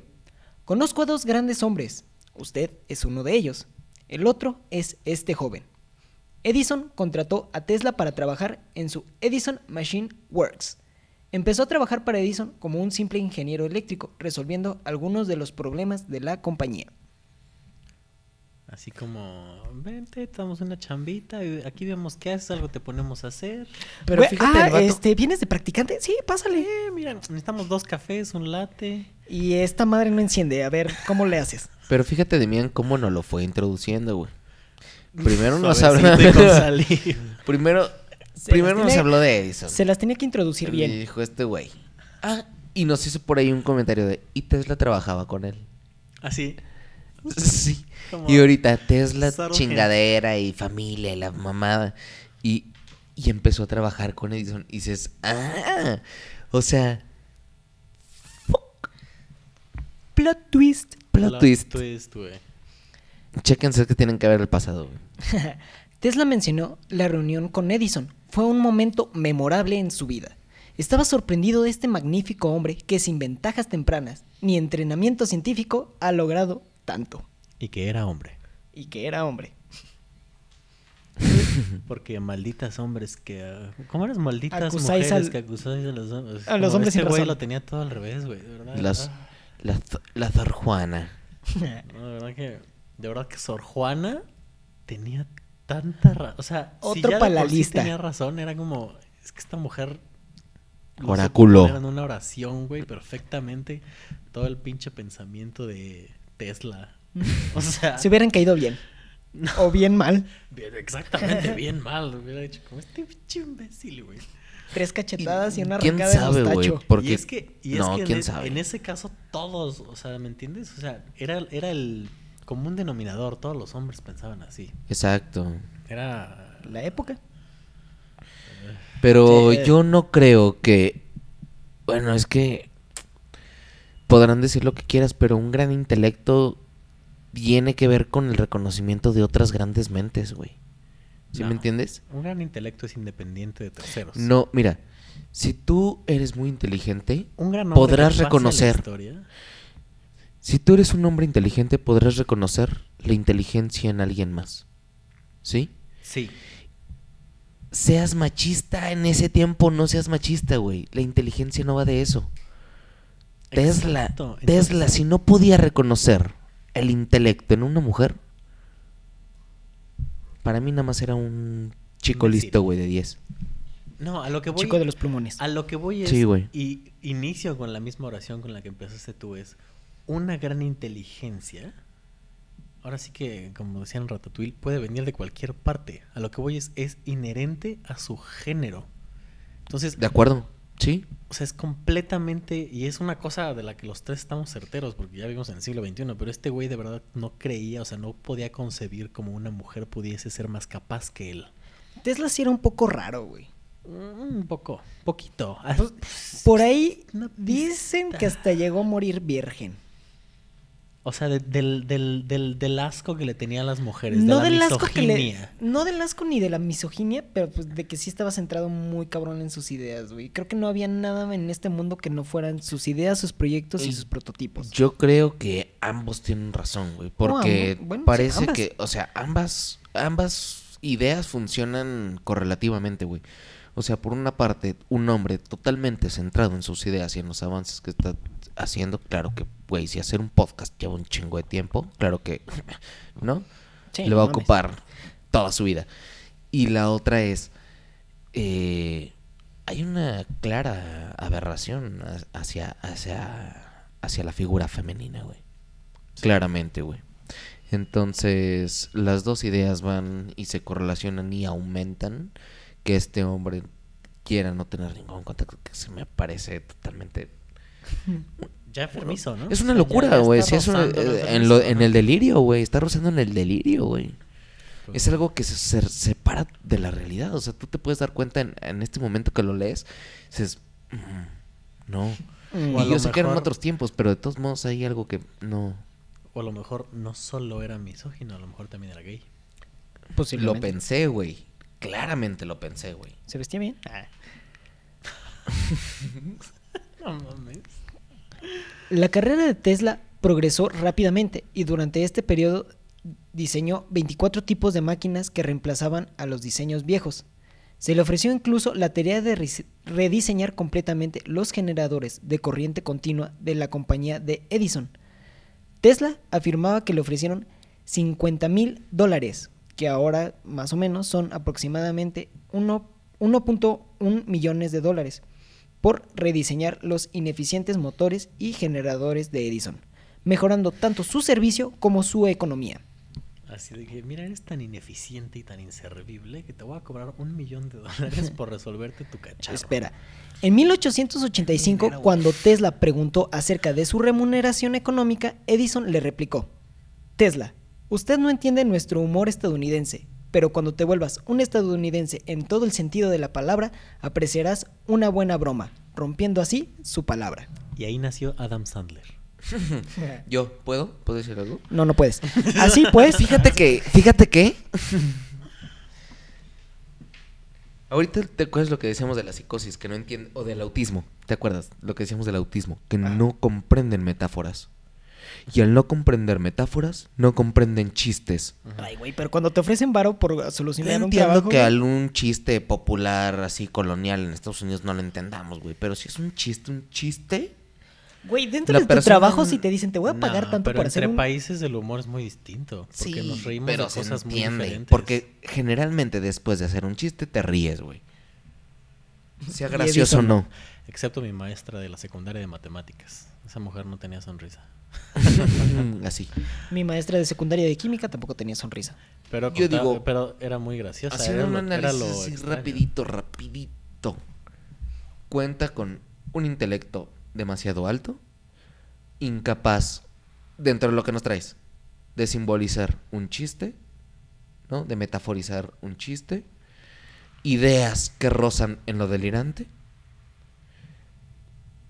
Conozco a dos grandes hombres. Usted es uno de ellos. El otro es este joven. Edison contrató a Tesla para trabajar en su Edison Machine Works. Empezó a trabajar para Edison como un simple ingeniero eléctrico, resolviendo algunos de los problemas de la compañía.
Así como, vente, estamos una chambita, y aquí vemos qué haces, algo te ponemos a hacer.
Pero fíjate,
ah,
el vato-
este, ¿vienes de practicante? Sí, pásale.
Eh, mira, necesitamos dos cafés, un latte.
Y esta madre no enciende. A ver, ¿cómo le haces?
Pero fíjate, Demian, cómo nos lo fue introduciendo, güey. Primero nos habló.
y
primero
Se
primero nos
tiene-
habló de Edison.
Se las tenía que introducir
Y
bien.
dijo este güey. Ah, y nos hizo por ahí un comentario de. Y Tesla trabajaba con él.
Así.
Sí.
Como
Y ahorita Tesla,
Sargent.
chingadera y familia y la mamada. Y, y empezó a trabajar con Edison. Y dices, ah, o sea,
Plot twist.
plot twist.
twist, güey.
Chéquense que tienen que ver el pasado.
Tesla mencionó la reunión con Edison. Fue un momento memorable en su vida. Estaba sorprendido de este magnífico hombre que sin ventajas tempranas ni entrenamiento científico ha logrado tanto.
Y que era hombre.
Y que era hombre.
Porque malditas hombres que... ah, ¿Cómo eras malditas
Acusáis
mujeres
al-
que acusáis a los hombres?
a los
Como
hombres sin
Este güey
razón.
lo tenía todo al revés, güey, de verdad.
Las, la, la Sor Juana.
no, de verdad que... De verdad que Sor Juana tenía tanta razón. O sea, si
Otro
ya de por sí
lista.
tenía razón, era como... Es que esta mujer... lo
Oráculo.
En una oración, güey, perfectamente. Todo el pinche pensamiento de Tesla. O sea...
Se hubieran caído bien. O bien mal.
Bien, exactamente, bien mal. Hubiera dicho, como este pinche imbécil, güey.
Tres cachetadas y, una
¿Quién
arrancada
sabe,
de
güey?
mostacho.
Porque
y es que, y es
no,
que en,
quién
e-
sabe.
en ese caso todos, o sea, ¿me entiendes? O sea, era, era el común denominador, todos los hombres pensaban así.
Exacto.
Era...
La época.
Pero
Sí.
yo no creo que. Bueno, es que. Podrán decir lo que quieras, pero un gran intelecto tiene que ver con el reconocimiento de otras grandes mentes, güey. ¿Sí
No.
me entiendes?
Un gran intelecto es independiente de terceros.
No, mira. Si tú eres muy inteligente,
Un gran
podrás reconocer. Si tú eres un hombre inteligente, podrás reconocer la inteligencia en alguien más. ¿Sí?
Sí.
Seas machista en ese tiempo, no seas machista, güey. La inteligencia no va de eso. Tesla,
Exacto.
Tesla,
Entonces,
si no podía reconocer el intelecto en una mujer, para mí nada más era un chico listo, güey, de 10.
No, a lo que voy...
Chico de los plumones.
A lo que voy es...
Sí, güey.
Y inicio con la misma oración con la que empezaste tú, es una gran inteligencia. Ahora sí que, como decía en Ratatouille, puede venir de cualquier parte. A lo que voy es, es inherente a su género. Entonces,
De acuerdo. Sí.
o sea, es completamente, y es una cosa de la que los tres estamos certeros, porque ya vivimos en el siglo XXI, pero este güey de verdad no creía, o sea, no podía concebir como una mujer pudiese ser más capaz que él.
Tesla sí era un poco raro, güey.
Mm, Un poco, poquito. Ah,
Por ahí dicen que hasta llegó a morir virgen.
O sea, de- del, del, del, del asco que le tenía a las mujeres,
No
de la
del asco que le,
misoginia.
no del asco ni de la misoginia, pero pues de que sí estaba centrado muy cabrón en sus ideas, güey. Creo que no había nada en este mundo que no fueran sus ideas, sus proyectos y
Y
sus prototipos.
Yo creo que ambos tienen razón, güey. Porque
bueno,
parece que, o sea, ambas, ambas ideas funcionan correlativamente, güey. O sea, por una parte, un hombre totalmente centrado en sus ideas y en los avances que está haciendo, claro que, güey, si hacer un podcast lleva un chingo de tiempo, claro que, ¿no?
Sí,
Le
no
va a
mames.
ocupar toda su vida. Y la otra es, eh, hay una clara aberración ha- hacia, hacia, hacia la figura femenina, güey. Claramente, güey. Entonces, las dos ideas van y se correlacionan y aumentan que este hombre quiera no tener ningún contacto, que se me parece totalmente...
Ya enfermizo, ¿no?
Es una locura, güey. Sí, es una- eh, en, lo- el delirio, güey. Está rozando en el delirio, güey.
Pues
Es algo que se, se separa de la realidad. O sea, tú te puedes dar cuenta en, en este momento que lo lees. Dices, "Mm, no.
Mm.
O
Y yo sé que eran otros tiempos, pero de todos modos hay algo que no.
O a lo mejor no solo era misógino, a lo mejor también era gay.
Lo pensé, güey. Claramente lo pensé, güey.
¿Se vestía bien? Ah.
No mames.
La carrera de Tesla progresó rápidamente y durante este periodo diseñó 24 tipos de máquinas que reemplazaban a los diseños viejos. Se le ofreció incluso la tarea de rediseñar completamente los generadores de corriente continua de la compañía de Edison. Tesla afirmaba que le ofrecieron 50 mil dólares, que ahora más o menos son aproximadamente uno- 1.1 millones de dólares, por rediseñar los ineficientes motores y generadores de Edison, mejorando tanto su servicio como su economía.
Así de que, mira, eres tan ineficiente y tan inservible que te voy a cobrar un millón de dólares por resolverte tu cacharro.
Espera. En 1885,
Dinero, güey.
cuando Tesla preguntó acerca de su remuneración económica, Edison le replicó, Tesla, usted no entiende nuestro humor estadounidense, pero cuando te vuelvas un estadounidense en todo el sentido de la palabra, apreciarás una buena broma, rompiendo así su palabra.
Y ahí nació Adam Sandler.
Yo, ¿puedo? ¿Puedo decir algo?
No, no puedes. Así pues,
Fíjate que, fíjate que. Ahorita te acuerdas lo que decíamos de la psicosis, que no entienden, o del autismo, ¿te acuerdas? Lo que decíamos del autismo, que no comprenden metáforas. Y al no comprender metáforas, no comprenden chistes.
Ay, güey, pero cuando te ofrecen varo por solucionar un
Entiendo
trabajo...
que algún chiste popular así colonial en Estados Unidos no lo entendamos, güey. Pero si es un chiste, un chiste.
Güey, dentro
la
de tu
persona-
trabajo si te dicen, te voy a pagar
No,
tanto
pero
por
entre
hacer un...
países el humor es muy distinto. Porque
sí,
nos reímos
pero
de
se
cosas muy
entiende.
diferentes.
Porque generalmente después de hacer un chiste te ríes, güey. Sea gracioso o no.
Excepto mi maestra de la secundaria de matemáticas. Esa mujer no tenía sonrisa.
Así.
Mi maestra de secundaria de química tampoco tenía sonrisa.
Pero,
Yo
contaba-
digo-
pero era muy graciosa.
Haciendo
era
un
lo- era
análisis
lo
así rapidito, rapidito. Cuenta con un intelecto demasiado alto, incapaz, dentro de lo que nos traes, de simbolizar un chiste, ¿no? De metaforizar un chiste, ideas que rozan en lo delirante.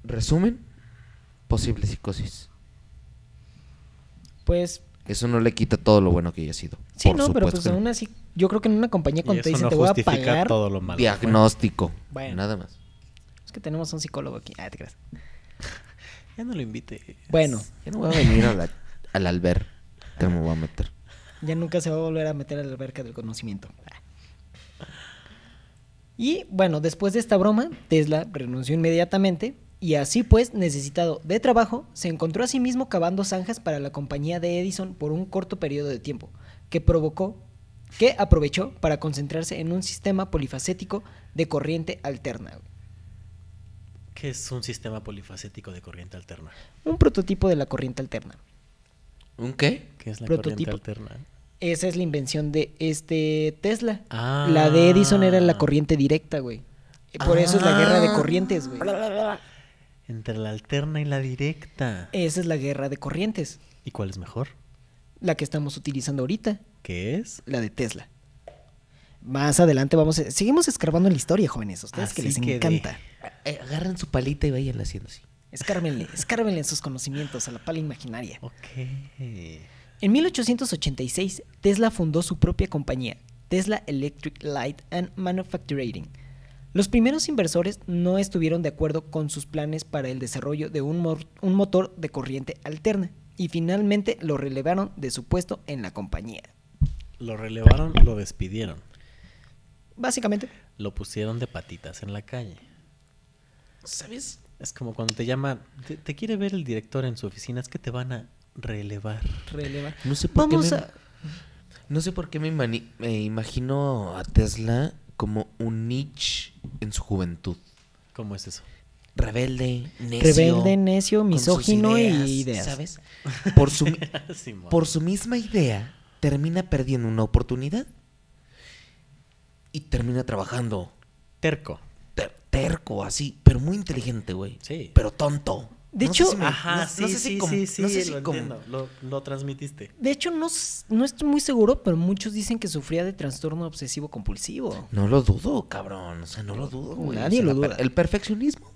Resumen, posible psicosis.
Pues
Eso no le quita todo lo bueno que haya sido.
sí,
por
no, pero pues aún así, yo creo que en una compañía cuando te dicen
no
te voy a pagar,
todo lo malo.
Diagnóstico,
Bueno.
nada más.
es que tenemos un psicólogo aquí. Ah, te creas.
Ya no lo invite.
Bueno,
Ya no voy a venir a la, al alber. Te me voy a meter.
ya nunca se va a volver a meter a la alberca del conocimiento. Y bueno, después de esta broma, Tesla renunció inmediatamente y así pues, necesitado de trabajo, se encontró a sí mismo cavando zanjas para la compañía de Edison por un corto periodo de tiempo, que provocó, que aprovechó para concentrarse en un sistema polifacético de corriente alterna.
¿Qué es un sistema polifacético de corriente alterna?
Un prototipo de la corriente alterna.
¿Un qué?
¿Qué es la
Prototipo.
corriente alterna?
Esa es la invención de este Tesla.
Ah.
La de Edison era la corriente directa, güey. Por eso es la guerra de
Ah.
corrientes, güey.
Entre la alterna y la directa.
Esa es la guerra de corrientes,
¿Y cuál es mejor?
la que estamos utilizando ahorita,
¿Qué es?
la de Tesla. Más adelante vamos a... Seguimos escarbando en la historia, jóvenes, a ustedes que les
que de-
encanta.
Eh, agarren su palita y vayan haciendo así.
Escárbenle, escárbenle en sus conocimientos a la pala imaginaria.
Ok.
En 1886, Tesla fundó su propia compañía, Tesla Electric Light and Manufacturing. Los primeros inversores no estuvieron de acuerdo con sus planes para el desarrollo de un, mor- un motor de corriente alterna y finalmente lo relevaron de su puesto en la compañía.
Lo relevaron, lo despidieron.
Básicamente,
Lo pusieron de patitas en la calle.
¿Sabes?
Es como cuando te llama, te, te quiere ver el director en su oficina, es que te van a relevar.
releva.
No sé por
Vamos
qué me,
a...
no sé por qué me, me imagino a Tesla como un niche en su juventud.
¿Cómo es eso?
Rebelde, necio.
Rebelde, necio,
con sus
misógino y ideas.
¿Sabes? Por su, por su misma idea, termina perdiendo una oportunidad y termina trabajando
Terco.
ter- terco, así, pero muy inteligente, güey.
Sí.
Pero tonto.
De
No
hecho-
si me-
Ajá,
no-
sí,
no sé si
sí,
como-
sí, sí,
no sé si
lo
como-
entiendo. Lo, lo transmitiste.
De hecho, no, no estoy muy seguro, pero muchos dicen que sufría de trastorno obsesivo compulsivo.
No lo dudo, cabrón. O sea, no lo dudo, güey.
Nadie
O sea,
lo
per-
duda.
El perfeccionismo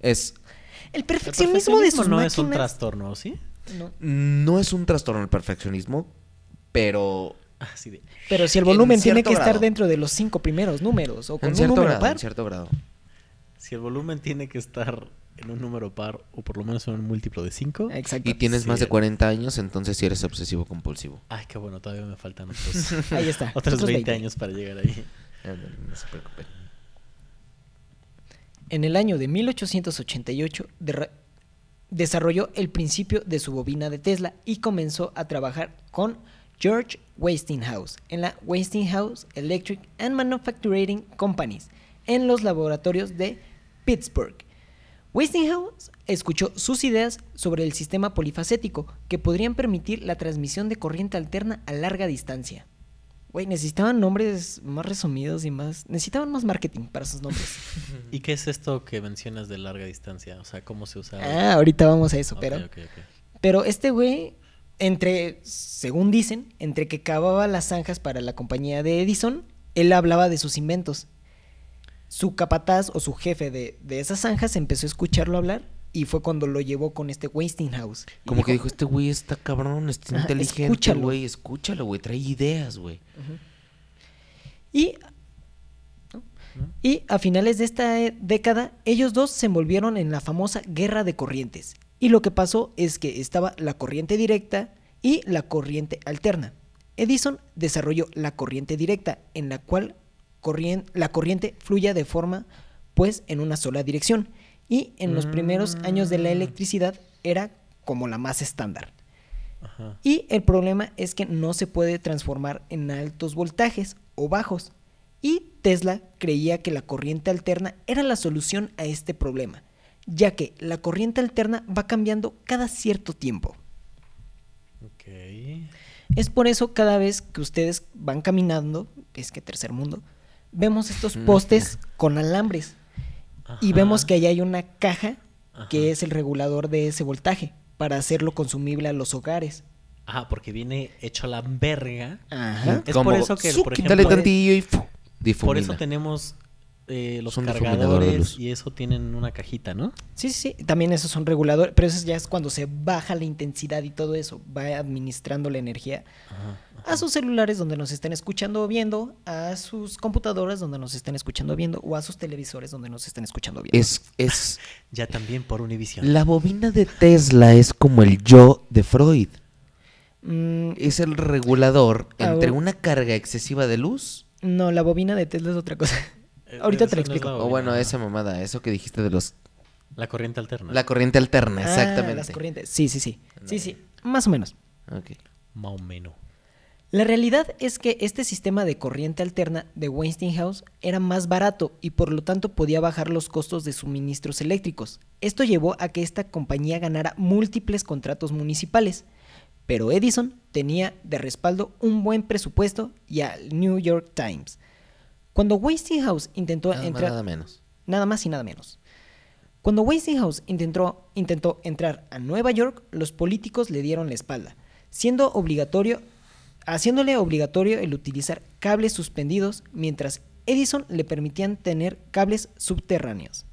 es
El
El
perfeccionismo de sus
no
máquinas...
es un trastorno, ¿sí?
No.
no es un trastorno el perfeccionismo, pero
Así de.
Pero si el
En
volumen tiene que estar dentro de los cinco primeros números o con
en
un
cierto
número
grado,
par.
en cierto grado.
Si el volumen tiene que estar en un número par o por lo menos en un múltiplo de 5.
Exacto.
Y tienes más de 40 años, entonces sí eres obsesivo compulsivo.
Ay, qué bueno, todavía me faltan otros,
Ahí está.
otros
otros
20
20.
años para llegar ahí.
No se preocupen.
En el año de 1888 derra- desarrolló el principio de su bobina de Tesla y comenzó a trabajar con George Westinghouse en la Westinghouse Electric and Manufacturing Companies en los laboratorios de Pittsburgh. Westinghouse escuchó sus ideas sobre el sistema polifacético que podrían permitir la transmisión de corriente alterna a larga distancia. Güey, necesitaban nombres más resumidos y más... Necesitaban más marketing para sus nombres.
¿Y qué es esto que mencionas de larga distancia? O sea, ¿cómo se usa?
Ah, ahorita vamos a eso, pero... Pero este güey, entre, según dicen, entre que cavaba las zanjas para la compañía de Edison, él hablaba de sus inventos. Su capataz o su jefe de, de esas zanjas empezó a escucharlo hablar y fue cuando lo llevó con este Westinghouse.
Como que dijo, este güey está cabrón, está
Ajá,
inteligente,
escúchalo.
güey. Escúchalo, güey. Trae ideas, güey.
Y, y a finales de esta eh, década, ellos dos se envolvieron en la famosa guerra de corrientes. Y lo que pasó es que estaba la corriente directa y la corriente alterna. Edison desarrolló la corriente directa, en la cual corrien- la corriente fluye de forma, pues, en una sola dirección. Y en los primeros años de la electricidad era como la más estándar.
Ajá.
Y el problema es que no se puede transformar en altos voltajes o bajos. Y Tesla creía que la corriente alterna era la solución a este problema, ya que la corriente alterna va cambiando cada cierto tiempo.
Ok.
Es por eso cada vez que ustedes van caminando, es que tercer mundo, vemos estos postes con alambres y vemos que ahí hay una caja que
Ajá.
es el regulador de ese voltaje para hacerlo consumible a los hogares.
Ajá, porque viene hecho a la verga.
Ajá.
Es
Como,
por eso que,
"Zu,
por
quítale
ejemplo,
tantillo y fu,
Por eso tenemos eh, los cargadores y eso tienen una cajita, ¿no?
Sí, sí, sí. También esos son reguladores, pero eso ya es cuando se baja la intensidad y todo eso. Va administrando la energía
Ajá.
a sus celulares donde nos estén escuchando o viendo, a sus computadoras donde nos estén escuchando o viendo, o a sus televisores donde nos estén escuchando o viendo.
Es, es...
Ya también por Univision.
La bobina de Tesla es como el yo de Freud.
Mm,
Es el regulador
Ah,
entre una carga excesiva de luz.
no, la bobina de Tesla es otra cosa.
Eh,
Ahorita te lo explico.
la
O bueno, esa mamada, eso que dijiste de los...
La corriente alterna.
La corriente alterna,
Ah,
exactamente.
las corrientes. Sí, sí, sí. Sí, sí. Más o menos.
Ok.
Más o menos.
La realidad es que este sistema de corriente alterna de Westinghouse era más barato y por lo tanto podía bajar los costos de suministros eléctricos. Esto llevó a que esta compañía ganara múltiples contratos municipales. Pero Edison tenía de respaldo un buen presupuesto y al New York Times. Cuando Westinghouse intentó
Nada más,
entrar...
nada menos.
nada más y nada menos. Cuando Westinghouse intentó, intentó entrar a Nueva York, los políticos le dieron la espalda, siendo obligatorio, haciéndole obligatorio el utilizar cables suspendidos, mientras Edison le permitían tener cables subterráneos.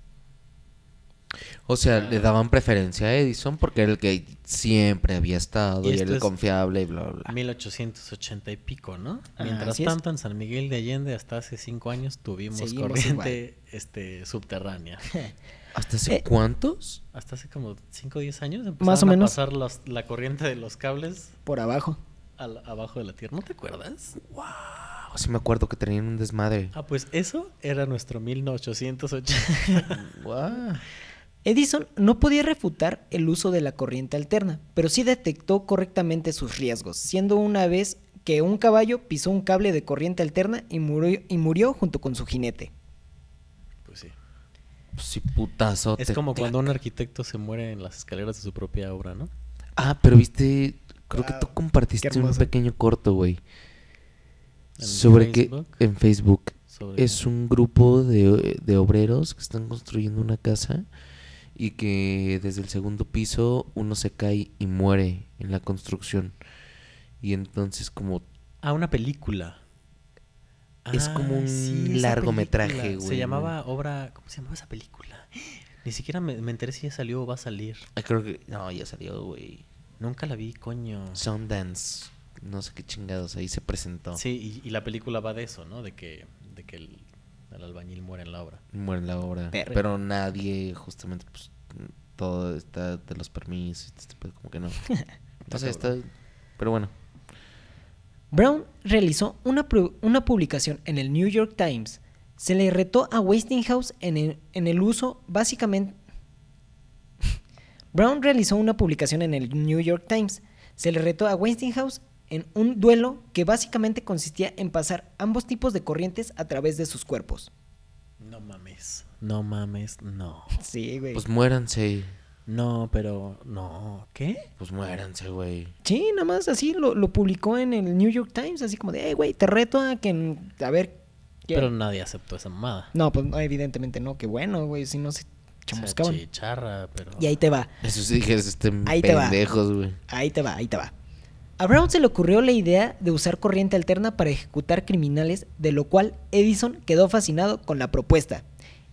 O sea, le daban preferencia a Edison porque era el que siempre había estado
Y
y, era el confiable y bla, bla, bla.
1880 y pico, ¿no?
Ah,
Mientras tanto, en San Miguel de Allende, hasta hace cinco años, tuvimos
Seguimos
corriente este, subterránea.
¿Hasta hace
Eh,
cuántos?
Hasta hace como 5 o 10 años
Más o
empezaron a
menos.
pasar los- la corriente de los cables
Por abajo.
al- abajo de la tierra. ¿No te acuerdas?
Ah, sí me acuerdo que tenían un desmadre.
Ah, pues eso era nuestro 1880.
Guau.
Edison no podía refutar el uso de la corriente alterna, pero sí detectó correctamente sus riesgos, siendo una vez que un caballo pisó un cable de corriente alterna y murió, y murió junto con su jinete.
pues sí.
Pues sí, putazo.
Es como cuando un arquitecto se muere en las escaleras de su propia obra, ¿no?
Ah, pero viste, creo que tú
Wow,
compartiste un pequeño corto, güey. Sobre
Facebook.
que en Facebook
Sobre-
es un grupo de, de obreros que están construyendo una casa y que desde el segundo piso uno se cae y muere en la construcción. Y entonces como
Ah, una película.
Es como un
esa
largometraje, güey,
Se llamaba obra. ¿Cómo se llamaba esa película? Ni siquiera me, me enteré si ya salió o va a salir.
ah, creo que no, ya salió, güey.
Nunca la vi, coño.
Sundance, no sé qué chingados ahí se presentó.
Sí, y, y la película va de eso, ¿no? De que, de que el, el albañil muere en la obra.
Muere en la obra. Pero nadie, justamente, pues, todo está de los permisos, este pedo, como que no. Sé, está... Pero bueno.
Brown realizó una, pu- una publicación en el New York Times. Se le retó a Westinghouse en el, en el uso básicamente... Brown realizó una publicación en el New York Times. Se le retó a Westinghouse en un duelo que básicamente consistía en pasar ambos tipos de corrientes a través de sus cuerpos.
No mames. No mames, no.
Sí, güey.
Pues muéranse.
No, pero. No. ¿Qué?
Pues muéranse, güey.
Sí, nada más así lo, lo publicó en el New York Times, así como de, hey, güey, te reto a que, a ver... qué-".
Pero nadie aceptó esa mamada.
No, pues no, evidentemente no, qué bueno, güey, si no se
O sea,
chamuscaban.
chicharra, pero.
Y ahí te va,
Eso sí que estén
Ahí te va.
pendejos, güey.
ahí te va, ahí te va. A Brown se le ocurrió la idea de usar corriente alterna para ejecutar criminales, de lo cual Edison quedó fascinado con la propuesta.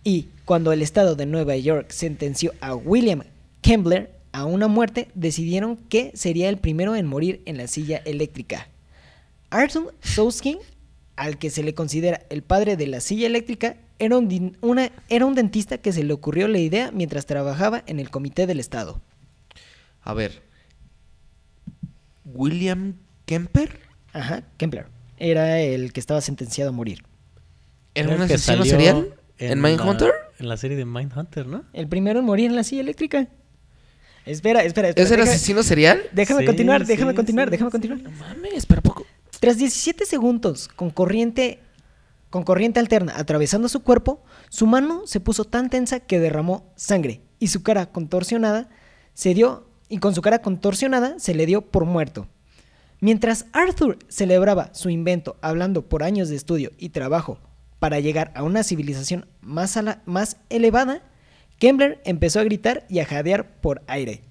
Y cuando el estado de Nueva York sentenció a William Kembler a una muerte, decidieron que sería el primero en morir en la silla eléctrica. Arthur Souskin, al que se le considera el padre de la silla eléctrica, era un, era un dentista que se le ocurrió la idea mientras trabajaba en el comité del estado.
A ver. William Kemper
Ajá, Kembler. Era el que estaba sentenciado a morir.
era un
que
asesino
salió
serial en,
la-
Mindhunter.
En la serie de Mindhunter, ¿no?
El primero en morir en la silla eléctrica. Espera, espera, espera.
¿Es el
déjame-
asesino serial?
Déjame
Sí,
continuar, déjame
sí,
continuar,
sí,
déjame
sí.
continuar.
No mames, pero ¿a poco.
Tras 17 segundos con corriente, con corriente alterna atravesando su cuerpo, su mano se puso tan tensa que derramó sangre y su cara contorsionada se dio y con su cara contorsionada se le dio por muerto. Mientras Arthur celebraba su invento hablando por años de estudio y trabajo para llegar a una civilización más, ala- más elevada, Kembler empezó a gritar y a jadear por aire.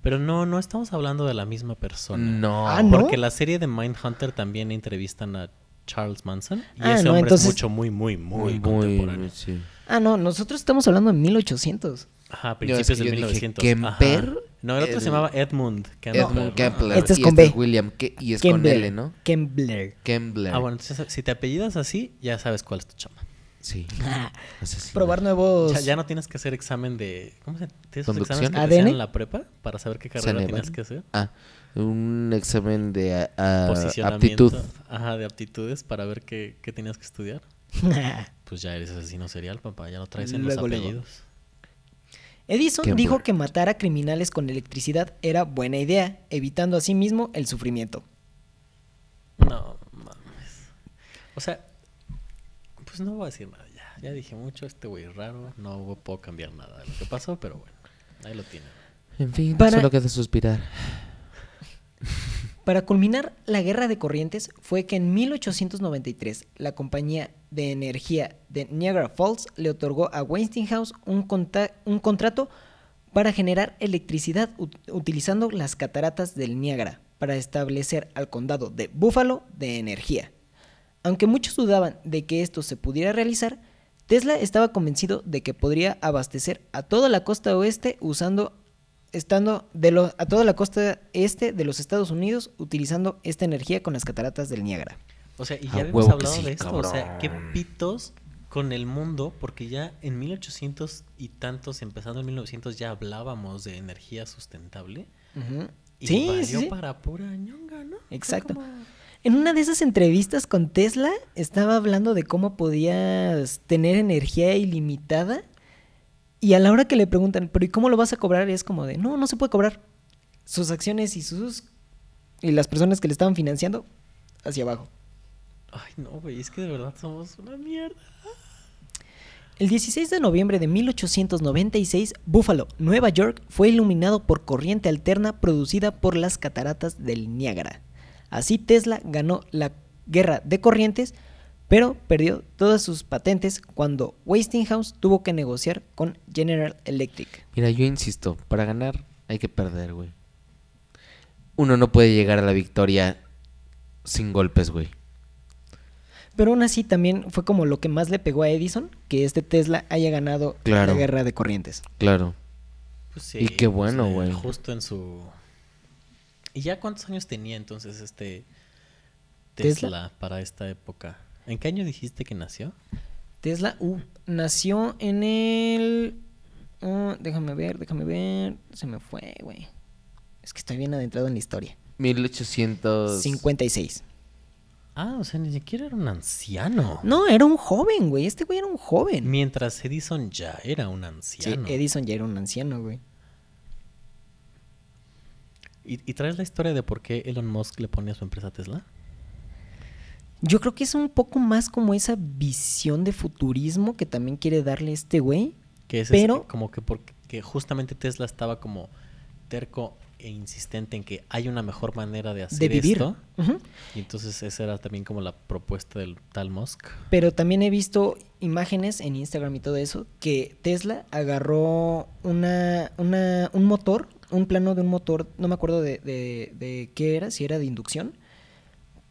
Pero no, no estamos hablando de la misma persona.
No.
Ah, ¿no?
Porque la serie de Mindhunter también entrevistan a Charles Manson. Y
Ah,
ese
no,
hombre
entonces-
es mucho, muy, muy, muy, contemporáneo.
sí.
Ah, no, nosotros estamos hablando de 1800.
Ajá,
Yo, es
principios
que
de
yo dije
1900.
Kemper,
Ajá. No, el otro
el-
se llamaba Edmund Kemper.
Edmund
¿no?
Kempler.
Este es
y
con
este
B.
William Ke- y es
Kembler.
con L, ¿no?
Kembler.
Kembler.
Ah, bueno, entonces si te apellidas así, ya sabes cuál es tu chamba.
Sí.
Probar nuevos.
Ya, ya no tienes que hacer examen de. ¿Cómo se ¿Tienes exámenes que te en la prepa para saber qué carrera tienes que hacer?
Ah, un examen de ah, ah,
Posicionamiento.
aptitud.
Ajá, de aptitudes para ver qué, qué tenías que estudiar. Pues ya eres asesino serial, papá. Ya lo traes en
Luego,
los
luego. Edison dijo que matar a criminales con electricidad era buena idea, evitando así mismo el sufrimiento.
No mames. O sea, pues no voy a decir nada ya. Ya dije mucho, este güey es raro. No puedo cambiar nada de lo que pasó, pero bueno, ahí lo tienen.
En fin,
Para-
solo queda suspirar.
Para culminar la guerra de corrientes fue que en 1893 la compañía de Energía de Niagara Falls le otorgó a Westinghouse un, un contrato para generar electricidad ut- utilizando las cataratas del Niágara para establecer al condado de Buffalo de energía. Aunque muchos dudaban de que esto se pudiera realizar, Tesla estaba convencido de que podría abastecer a toda la costa oeste usando estando de lo- a toda la costa este de los Estados Unidos utilizando esta energía con las cataratas del Niágara.
O sea, y ya habíamos
huevo que
hablado
sí,
de esto. O sea, qué pitos con el mundo, porque ya en 1800 y tantos, empezando en 1900, ya hablábamos de energía sustentable.
Ujú.
Y
Sí,
valió
sí, sí.
para pura ñonga, ¿no?
Exacto.
como-
En una de esas entrevistas con Tesla estaba hablando de cómo podías tener energía ilimitada y a la hora que le preguntan, pero ¿y cómo lo vas a cobrar? Es como de, no, no se puede cobrar. Sus acciones y sus y las personas que le estaban financiando hacia abajo.
Ay, no, güey, es que de verdad somos una mierda.
El 16 de noviembre de 1896, Buffalo, Nueva York, fue iluminado por corriente alterna producida por las cataratas del Niágara. Así Tesla ganó la guerra de corrientes, pero perdió todas sus patentes cuando Westinghouse tuvo que negociar con General Electric.
Mira, yo insisto, para ganar hay que perder, güey. Uno no puede llegar a la victoria sin golpes, güey.
Pero aún así también fue como lo que más le pegó a Edison, que este Tesla haya ganado
Claro.
la guerra de corrientes.
Claro.
Pues sí,
Y qué bueno,
pues, eh,
güey.
Justo en su. ¿Y ya cuántos años tenía entonces este
¿Tesla?
Tesla, para esta época? ¿En qué año dijiste que nació?
Tesla uh, nació en el... uh, déjame ver, déjame ver. Se me fue, güey. Es que estoy bien adentrado en la historia.
1800.
56.
Ah, o sea, ni siquiera era un anciano.
No, era un joven, güey. Este güey era un joven.
Mientras Edison ya era un
Sí,
anciano.
Edison ya era un anciano, güey.
¿Y, y traes la historia de por qué Elon Musk le pone a su empresa Tesla?
Yo creo que es un poco más como esa visión de futurismo que también quiere darle este güey.
Que es
Pero-
como que porque que justamente Tesla estaba como terco e insistente en que hay una mejor manera de hacer
de vivir.
esto. Y entonces esa era también como la propuesta del tal Musk.
Pero también he visto imágenes en Instagram y todo eso que Tesla agarró una, una, un motor, un plano de un motor, no me acuerdo de, de- de qué era, si era de inducción,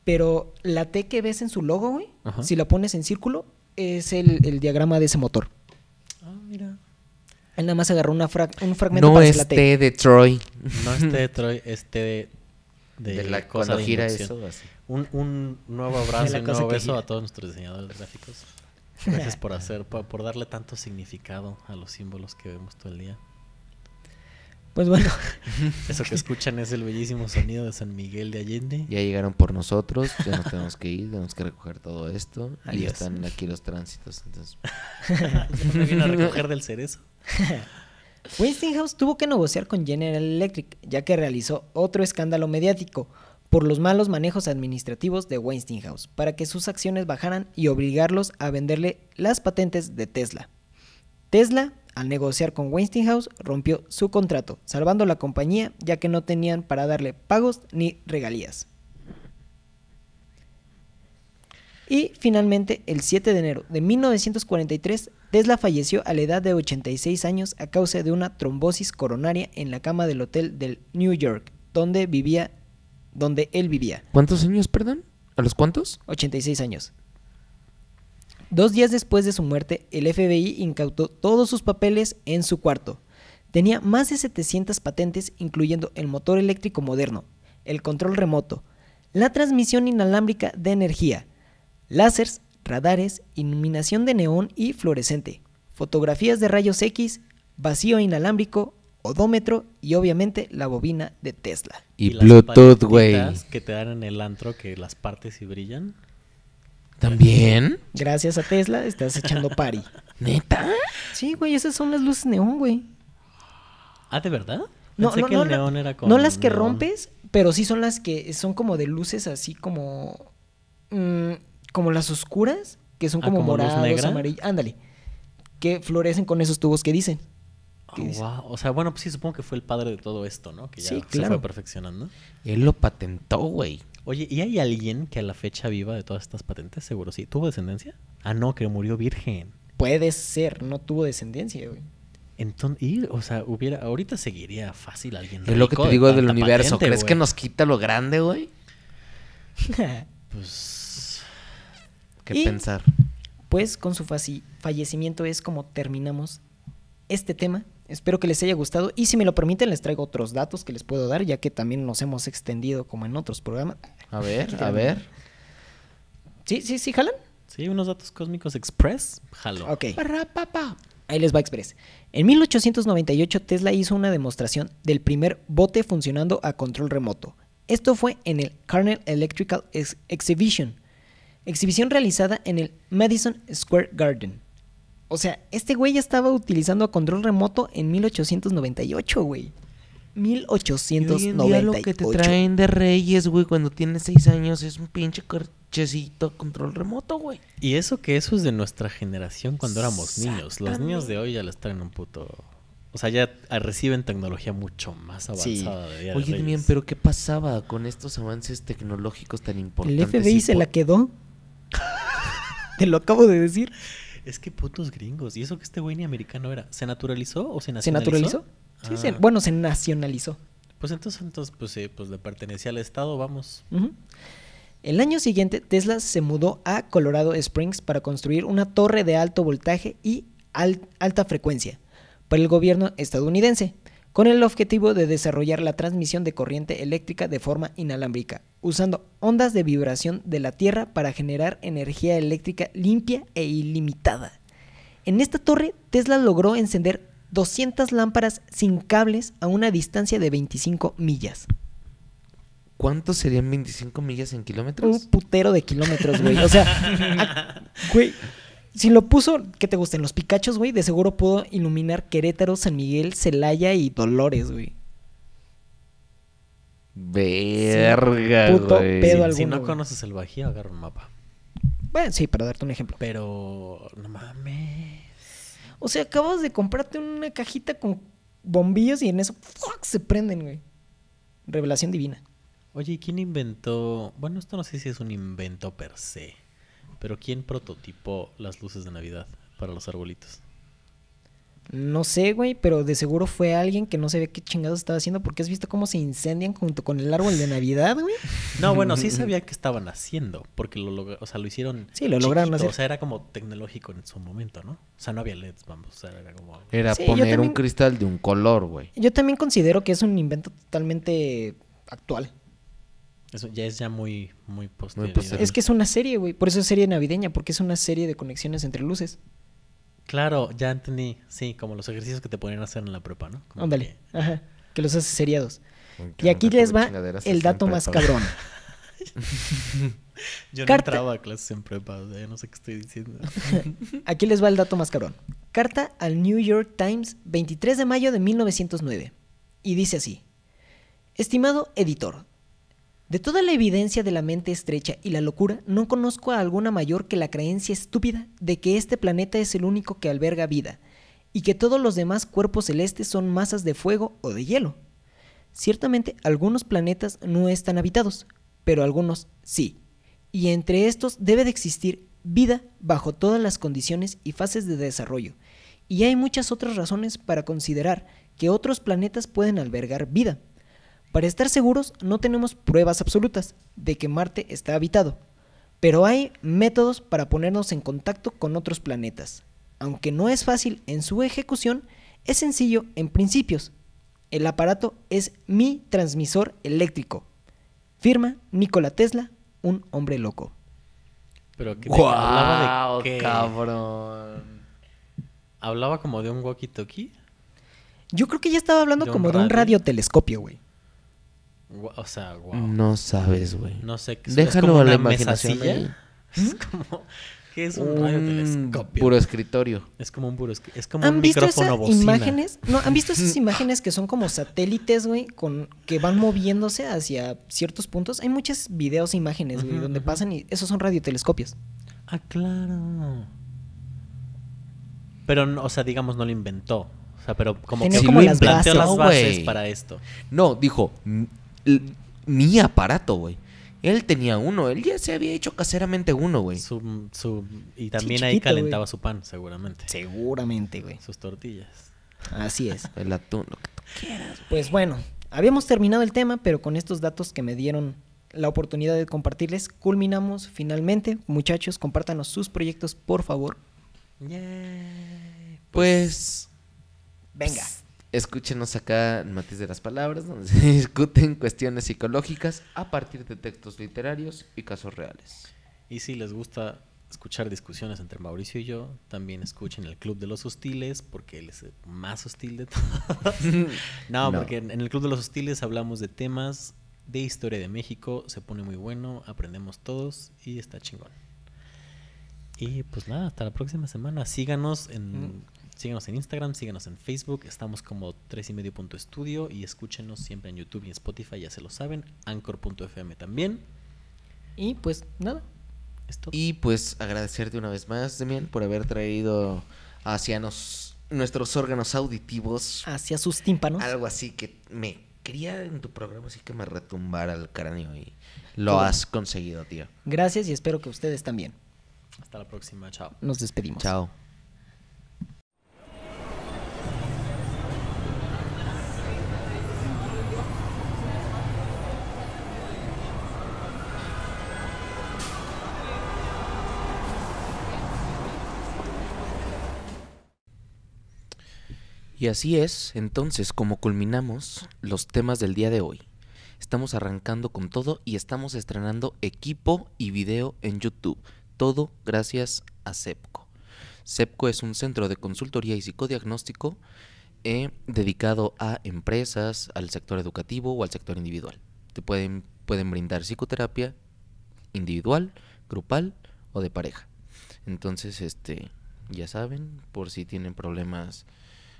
pero la T que ves en su logo, güey,
Ajá.
si la pones en círculo, es el, el diagrama de ese motor.
Ah, mira.
Él nada más agarró una fra- un fragmento
No
para hacer la T.
de Troy.
No este de Troy, este de, de,
De la,
cosa
cuando
de
gira
inducción.
eso, así.
Un, un nuevo abrazo y un nuevo beso
gira.
a todos nuestros diseñadores gráficos. Gracias por hacer, por, por darle tanto significado a los símbolos que vemos todo el día.
Pues bueno,
Eso que escuchan es el bellísimo sonido de San Miguel de Allende.
Ya llegaron por nosotros, ya nos tenemos que ir, tenemos que recoger todo esto. Y
Adiós.
ya están aquí los tránsitos. Entonces,
Me vino a recoger del cerezo.
Westinghouse tuvo que negociar con General Electric, ya que realizó otro escándalo mediático por los malos manejos administrativos de Westinghouse, para que sus acciones bajaran y obligarlos a venderle las patentes de Tesla. Tesla, al negociar con Westinghouse, rompió su contrato, salvando la compañía ya que no tenían para darle pagos ni regalías. Y finalmente, el 7 de enero de 1943, Tesla falleció a la edad de 86 años a causa de una trombosis coronaria en la cama del hotel del New York, donde vivía, donde él vivía.
¿cuántos años, perdón? ¿A los cuántos?
86 años. Dos días después de su muerte, el FBI incautó todos sus papeles en su cuarto. Tenía más de 700 patentes, incluyendo el motor eléctrico moderno, el control remoto, la transmisión inalámbrica de energía, láseres, radares, iluminación de neón y fluorescente, fotografías de rayos X, vacío inalámbrico, odómetro y obviamente la bobina de Tesla.
Y,
las
Bluetooth, güey.
que te dan en el antro que las partes y brillan.
¿También?
Gracias a Tesla estás echando pari.
¿Neta?
Sí, güey, esas son las luces neón, güey.
Ah, ¿de verdad?
No,
Pensé
no,
que
no,
el
la-
neón era con
no las que
neón.
rompes, pero sí son las que son como de luces así como mm, como las oscuras, que son
Ah,
como,
¿como
morados,
negra?
amarillos, ándale, que florecen con esos tubos que dicen.
Ah,
¿Qué dice?
guau. O sea, bueno, pues sí, supongo que fue el padre de todo esto, ¿no? Que ya
Sí,
se
claro.
fue perfeccionando.
Él lo patentó, güey.
Oye, ¿y hay alguien que a la fecha viva de todas estas patentes? Seguro sí. ¿Tuvo descendencia? Ah, no, que murió virgen.
Puede ser, no tuvo descendencia, güey.
Entonces, y, o sea, hubiera, ahorita seguiría fácil alguien.
Es lo que te
de
digo del universo.
patente,
¿Crees que nos quita lo grande, güey?
Pues.
¿Qué
Y-
pensar?
Pues con su fallecimiento es como terminamos este tema. Espero que les haya gustado y si me lo permiten les traigo otros datos que les puedo dar ya que también nos hemos extendido como en otros programas.
A ver, a ver.
¿Sí, sí, sí, jalan?
Sí, unos datos cósmicos express. Jalo.
Ok. Ahí les va Express. En 1898 Tesla hizo una demostración del primer bote funcionando a control remoto. Esto fue en el Carnell Electrical Ex- Exhibition, exhibición realizada en el Madison Square Garden. O sea, este güey ya estaba utilizando a control remoto en 1898, güey.
Y hoy en
1898.
día lo que te traen de reyes, güey, cuando tienes seis años es un pinche cochecito control remoto, güey.
Y eso que eso es de nuestra generación cuando éramos niños. Los niños de hoy ya les traen un puto. O sea, ya reciben tecnología mucho más
Sí.
avanzada de Día de
Oye, bien, pero ¿qué pasaba con estos avances tecnológicos tan
El
importantes?
FBI
y
se la quedó. Te lo acabo de decir.
Es que putos gringos. Y eso que este güey ni americano era. ¿Se naturalizó o se
¿Se
nacionalizó?
naturalizó? Sí,
Ah.
se- bueno, se nacionalizó.
Pues entonces, entonces pues, sí, pues le pertenecía al Estado, vamos.
El año siguiente, Tesla se mudó a Colorado Springs para construir una torre de alto voltaje y al- alta frecuencia para el gobierno estadounidense, con el objetivo de desarrollar la transmisión de corriente eléctrica de forma inalámbrica, usando ondas de vibración de la Tierra para generar energía eléctrica limpia e ilimitada. En esta torre, Tesla logró encender 200 lámparas sin cables a una distancia de 25 millas.
¿Cuántos serían 25 millas en
Un
kilómetros?
putero de kilómetros, güey. O sea, güey, si lo puso, ¿qué te gustan? Los Picachos, güey, de seguro pudo iluminar Querétaro, San Miguel, Celaya y Dolores, güey.
Verga,
puto
güey.
pedo
si
alguno,
no
güey.
conoces el Bajío, agarra un mapa.
Bueno, sí, para darte un ejemplo.
Pero, no mames.
O sea, acabas de comprarte una cajita con bombillos y en eso ¡fuck! se prenden, güey. Revelación divina.
Oye, ¿y quién inventó? Bueno, esto no sé si es un invento per se, pero ¿quién prototipó las luces de Navidad para los arbolitos?
No sé, güey, pero de seguro fue alguien que no sabía qué chingados estaba haciendo porque has visto cómo se incendian junto con el árbol de Navidad, güey.
No, bueno, sí sabía que estaban haciendo, porque lo, logra- o sea, lo hicieron.
Sí, lo lograron hacer.
O sea, era como tecnológico en su momento, ¿no? O sea, no había LEDs, vamos, o sea, era como.
Era
Sí,
poner
también-
un cristal de un color, güey.
Yo también considero que es un invento totalmente actual.
Eso ya es ya muy, muy posterior.
posterior.
Es que es una serie, güey. Por eso es serie navideña, porque es una serie de conexiones entre luces.
Claro, ya entendí. Sí, como los ejercicios que te ponían a hacer en la prepa, ¿no? Como
Ándale.
que-
Ajá. Que los hace seriados. Y aquí les va el dato más cabrón.
Yo no
Carta-
entraba a clases en prepa, o sea, ya no sé qué estoy diciendo.
Aquí les va el dato más cabrón. Carta al New York Times, 23 de mayo de 1909. Y dice así. Estimado editor, de toda la evidencia de la mente estrecha y la locura, no conozco a alguna mayor que la creencia estúpida de que este planeta es el único que alberga vida, y que todos los demás cuerpos celestes son masas de fuego o de hielo. Ciertamente algunos planetas no están habitados, pero algunos sí. Y entre estos debe de existir vida bajo todas las condiciones y fases de desarrollo. Y hay muchas otras razones para considerar que otros planetas pueden albergar vida. Para estar seguros no tenemos pruebas absolutas de que Marte está habitado, pero hay métodos para ponernos en contacto con otros planetas. Aunque no es fácil en su ejecución, es sencillo en principios. El aparato es mi transmisor eléctrico. Firma Nikola Tesla, un hombre loco.
Pero que hablaba
¡Guau,
de qué?
cabrón!
Hablaba como de un walkie-talkie.
Yo creo que ya estaba hablando
¿De un
como de un
radio?
radiotelescopio, güey.
O sea, wow.
No sabes, güey.
No sé qué es.
Déjalo
es como
a la imaginación.
Es como. ¿Qué es un,
Un
radiotelescopio?
puro escritorio.
Es como un puro. escri- Es como
¿Han
un
visto
micrófono
esas
bocina.
imágenes? No, ¿han visto esas imágenes que son como satélites, güey, con que van moviéndose hacia ciertos puntos? Hay muchos videos e imágenes, güey, donde pasan y esos son radiotelescopios.
Ah, claro. Pero, no, o sea, digamos, no lo inventó. O sea, pero como
Tenía
que
como
lo
las
planteó
bases.
las bases para esto.
No, dijo, "M- l- mi aparato, güey. Él tenía uno, él ya se había hecho caseramente uno, güey.
Su, su- y también
Sí,
ahí
chiquito,
calentaba
güey.
su pan, seguramente.
Seguramente, güey.
Sus tortillas.
Así es.
El atún, lo que tú quieras.
Pues bueno, habíamos terminado el tema, pero con estos datos que me dieron la oportunidad de compartirles, culminamos finalmente. Muchachos, compártanos sus proyectos, por favor.
Pues
Venga.
Escúchenos acá en Matiz de las Palabras, donde se discuten cuestiones psicológicas a partir de textos literarios y casos reales.
Y si les gusta escuchar discusiones entre Mauricio y yo, también escuchen el Club de los Hostiles, porque él es el más hostil de todos. no,
No.
porque en en el Club de los Hostiles hablamos de temas de historia de México, se pone muy bueno, aprendemos todos y está chingón. Y pues nada, hasta la próxima semana. Síganos en, Síganos en Instagram, síganos en Facebook, estamos como tres y medio punto estudio y escúchenos siempre en YouTube y en Spotify, ya se lo saben, anchor.fm también.
Y pues nada.
Es todo.
Y pues agradecerte una vez más, Demian, por haber traído hacia nos, nuestros órganos auditivos
Hacia sus tímpanos.
algo así que me quería en tu programa así que me retumbara el cráneo y lo has conseguido, tío.
Gracias y espero que ustedes también.
Hasta la próxima, chao.
Nos despedimos.
Chao. Y así es, entonces, como culminamos los temas del día de hoy. Estamos arrancando con todo y estamos estrenando equipo y video en YouTube. Todo gracias a CEPCO. CEPCO es un centro de consultoría y psicodiagnóstico eh, dedicado a empresas, al sector educativo o al sector individual. Te pueden, pueden brindar psicoterapia individual, grupal o de pareja. Entonces, este, ya saben, por si tienen problemas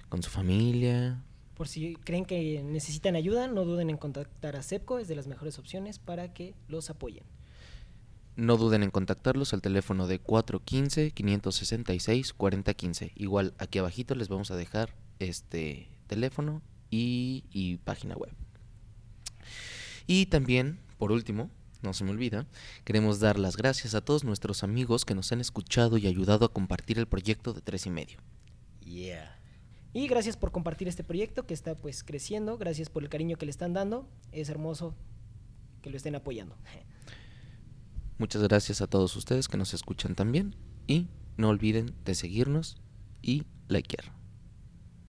con su familia,
Por si creen que necesitan ayuda, no duden en contactar a CEPCO, es de las mejores opciones para que los apoyen.
No duden en contactarlos al teléfono de 415-566-4015. Igual aquí abajito les vamos a dejar este teléfono y, y página web. Y también, por último, no se me olvida, queremos dar las gracias a todos nuestros amigos que nos han escuchado y ayudado a compartir el proyecto de tres y medio.
Yeah.
Y gracias por compartir este proyecto que está pues creciendo, gracias por el cariño que le están dando, es hermoso que lo estén apoyando.
Muchas gracias a todos ustedes que nos escuchan también y no olviden de seguirnos y likear.